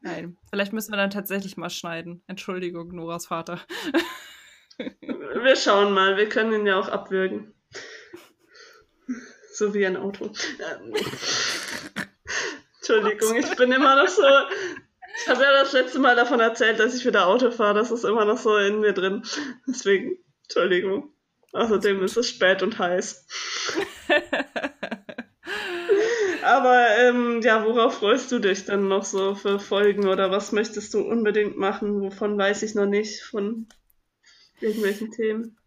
Nein, vielleicht müssen wir dann tatsächlich mal schneiden. Entschuldigung, Noras Vater. Wir schauen mal. Wir können ihn ja auch abwürgen. So wie ein Auto. Ähm, Entschuldigung, ich bin immer noch so. Ich habe ja das letzte Mal davon erzählt, dass ich wieder Auto fahre. Das ist immer noch so in mir drin. Deswegen, Entschuldigung. Außerdem ist es spät und heiß. Aber ähm, ja, worauf freust du dich dann noch so für Folgen oder was möchtest du unbedingt machen? Wovon weiß ich noch nicht von irgendwelchen Themen.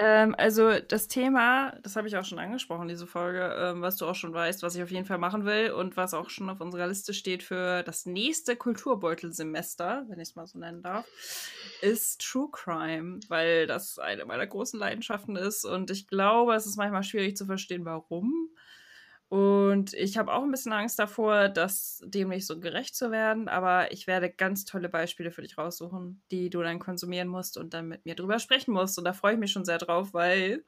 Ähm, also das Thema, das habe ich auch schon angesprochen, diese Folge, ähm, was du auch schon weißt, was ich auf jeden Fall machen will und was auch schon auf unserer Liste steht für das nächste Kulturbeutelsemester, wenn ich es mal so nennen darf, ist True Crime, weil das eine meiner großen Leidenschaften ist und ich glaube, es ist manchmal schwierig zu verstehen, warum. Und ich habe auch ein bisschen Angst davor, das dem nicht so gerecht zu werden, aber ich werde ganz tolle Beispiele für dich raussuchen, die du dann konsumieren musst und dann mit mir drüber sprechen musst. Und da freue ich mich schon sehr drauf, weil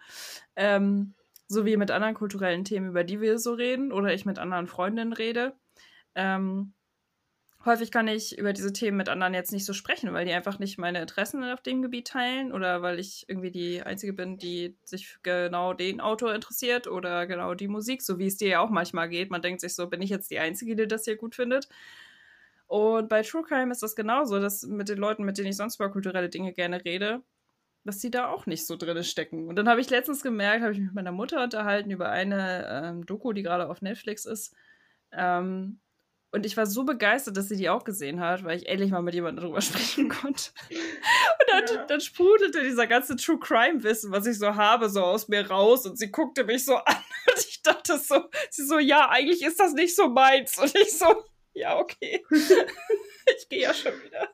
ähm, so wie mit anderen kulturellen Themen, über die wir so reden, oder ich mit anderen Freundinnen rede, ähm, häufig kann ich über diese Themen mit anderen jetzt nicht so sprechen, weil die einfach nicht meine Interessen auf dem Gebiet teilen oder weil ich irgendwie die Einzige bin, die sich genau den Autor interessiert oder genau die Musik, so wie es dir ja auch manchmal geht. Man denkt sich so, bin ich jetzt die Einzige, die das hier gut findet? Und bei True Crime ist das genauso, dass mit den Leuten, mit denen ich sonst über kulturelle Dinge gerne rede, dass die da auch nicht so drin stecken. Und dann habe ich letztens gemerkt, habe ich mich mit meiner Mutter unterhalten über eine ähm, Doku, die gerade auf Netflix ist. Ähm, und ich war so begeistert, dass sie die auch gesehen hat, weil ich endlich mal mit jemandem darüber sprechen konnte. Und dann, ja. dann sprudelte dieser ganze True Crime-Wissen, was ich so habe, so aus mir raus. Und sie guckte mich so an. Und ich dachte so, sie so, ja, eigentlich ist das nicht so meins. Und ich so, ja, okay. ich gehe ja schon wieder.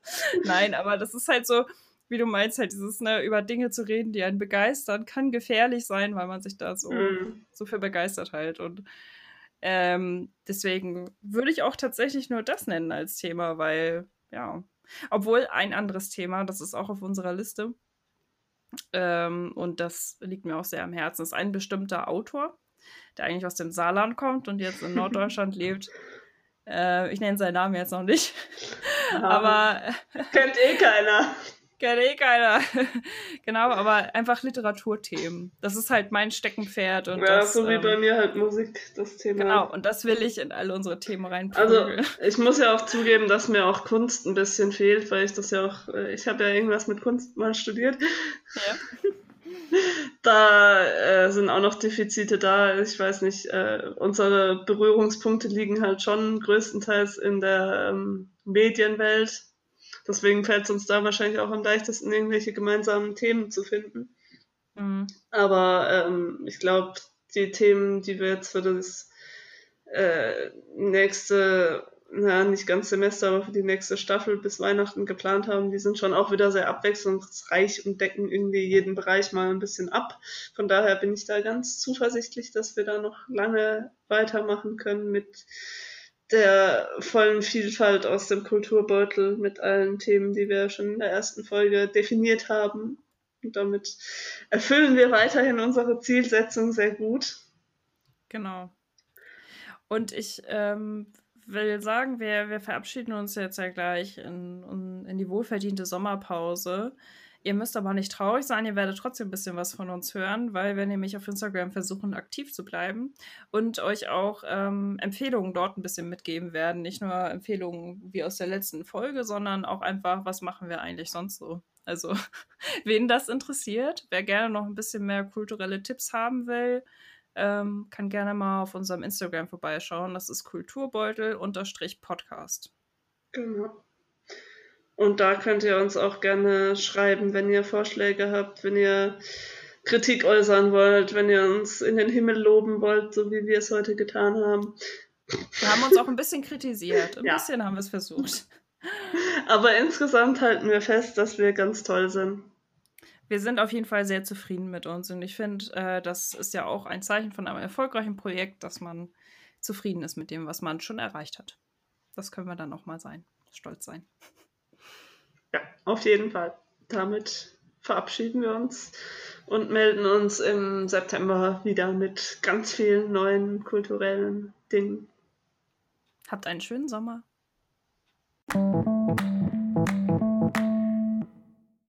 Nein, aber das ist halt so, wie du meinst, halt dieses, ne, über Dinge zu reden, die einen begeistern, kann gefährlich sein, weil man sich da so, mm. so für begeistert halt. Und ähm, deswegen würde ich auch tatsächlich nur das nennen als Thema, weil, ja. Obwohl ein anderes Thema, das ist auch auf unserer Liste, ähm, und das liegt mir auch sehr am Herzen, ist ein bestimmter Autor, der eigentlich aus dem Saarland kommt und jetzt in Norddeutschland lebt. Äh, ich nenne seinen Namen jetzt noch nicht. Ja, aber. Kennt eh keiner. Kennt eh keiner. genau, aber einfach Literaturthemen. Das ist halt mein Steckenpferd. Und ja, das, so wie ähm, bei mir halt Musik, das Thema. Genau, und das will ich in alle unsere Themen rein. Also, ich muss ja auch zugeben, dass mir auch Kunst ein bisschen fehlt, weil ich das ja auch, äh, ich habe ja irgendwas mit Kunst mal studiert. Ja. Da äh, sind auch noch Defizite da. Ich weiß nicht, äh, unsere Berührungspunkte liegen halt schon größtenteils in der ähm, Medienwelt Deswegen fällt es uns da wahrscheinlich auch am leichtesten, irgendwelche gemeinsamen Themen zu finden. Mhm. Aber ähm, ich glaube, die Themen, die wir jetzt für das äh, nächste, na, nicht ganz Semester, aber für die nächste Staffel bis Weihnachten geplant haben, die sind schon auch wieder sehr abwechslungsreich und decken irgendwie jeden Bereich mal ein bisschen ab. Von daher bin ich da ganz zuversichtlich, dass wir da noch lange weitermachen können mit der vollen Vielfalt aus dem Kulturbeutel mit allen Themen, die wir schon in der ersten Folge definiert haben. Und damit erfüllen wir weiterhin unsere Zielsetzung sehr gut. Genau. Und ich ähm, will sagen, wir, wir verabschieden uns jetzt ja gleich in, in die wohlverdiente Sommerpause. Ihr müsst aber nicht traurig sein, ihr werdet trotzdem ein bisschen was von uns hören, weil wir nämlich auf Instagram versuchen, aktiv zu bleiben und euch auch ähm, Empfehlungen dort ein bisschen mitgeben werden. Nicht nur Empfehlungen wie aus der letzten Folge, sondern auch einfach, was machen wir eigentlich sonst so. Also, wen das interessiert, wer gerne noch ein bisschen mehr kulturelle Tipps haben will, ähm, kann gerne mal auf unserem Instagram vorbeischauen. Das ist Kulturbeutel-Podcast. Genau. Und da könnt ihr uns auch gerne schreiben, wenn ihr Vorschläge habt, wenn ihr Kritik äußern wollt, wenn ihr uns in den Himmel loben wollt, so wie wir es heute getan haben. Wir haben uns auch ein bisschen kritisiert. Ein ja. bisschen haben wir es versucht. Aber insgesamt halten wir fest, dass wir ganz toll sind. Wir sind auf jeden Fall sehr zufrieden mit uns und ich finde, äh, das ist ja auch ein Zeichen von einem erfolgreichen Projekt, dass man zufrieden ist mit dem, was man schon erreicht hat. Das können wir dann auch mal sein, stolz sein. Ja, auf jeden Fall. Damit verabschieden wir uns und melden uns im September wieder mit ganz vielen neuen kulturellen Dingen. Habt einen schönen Sommer.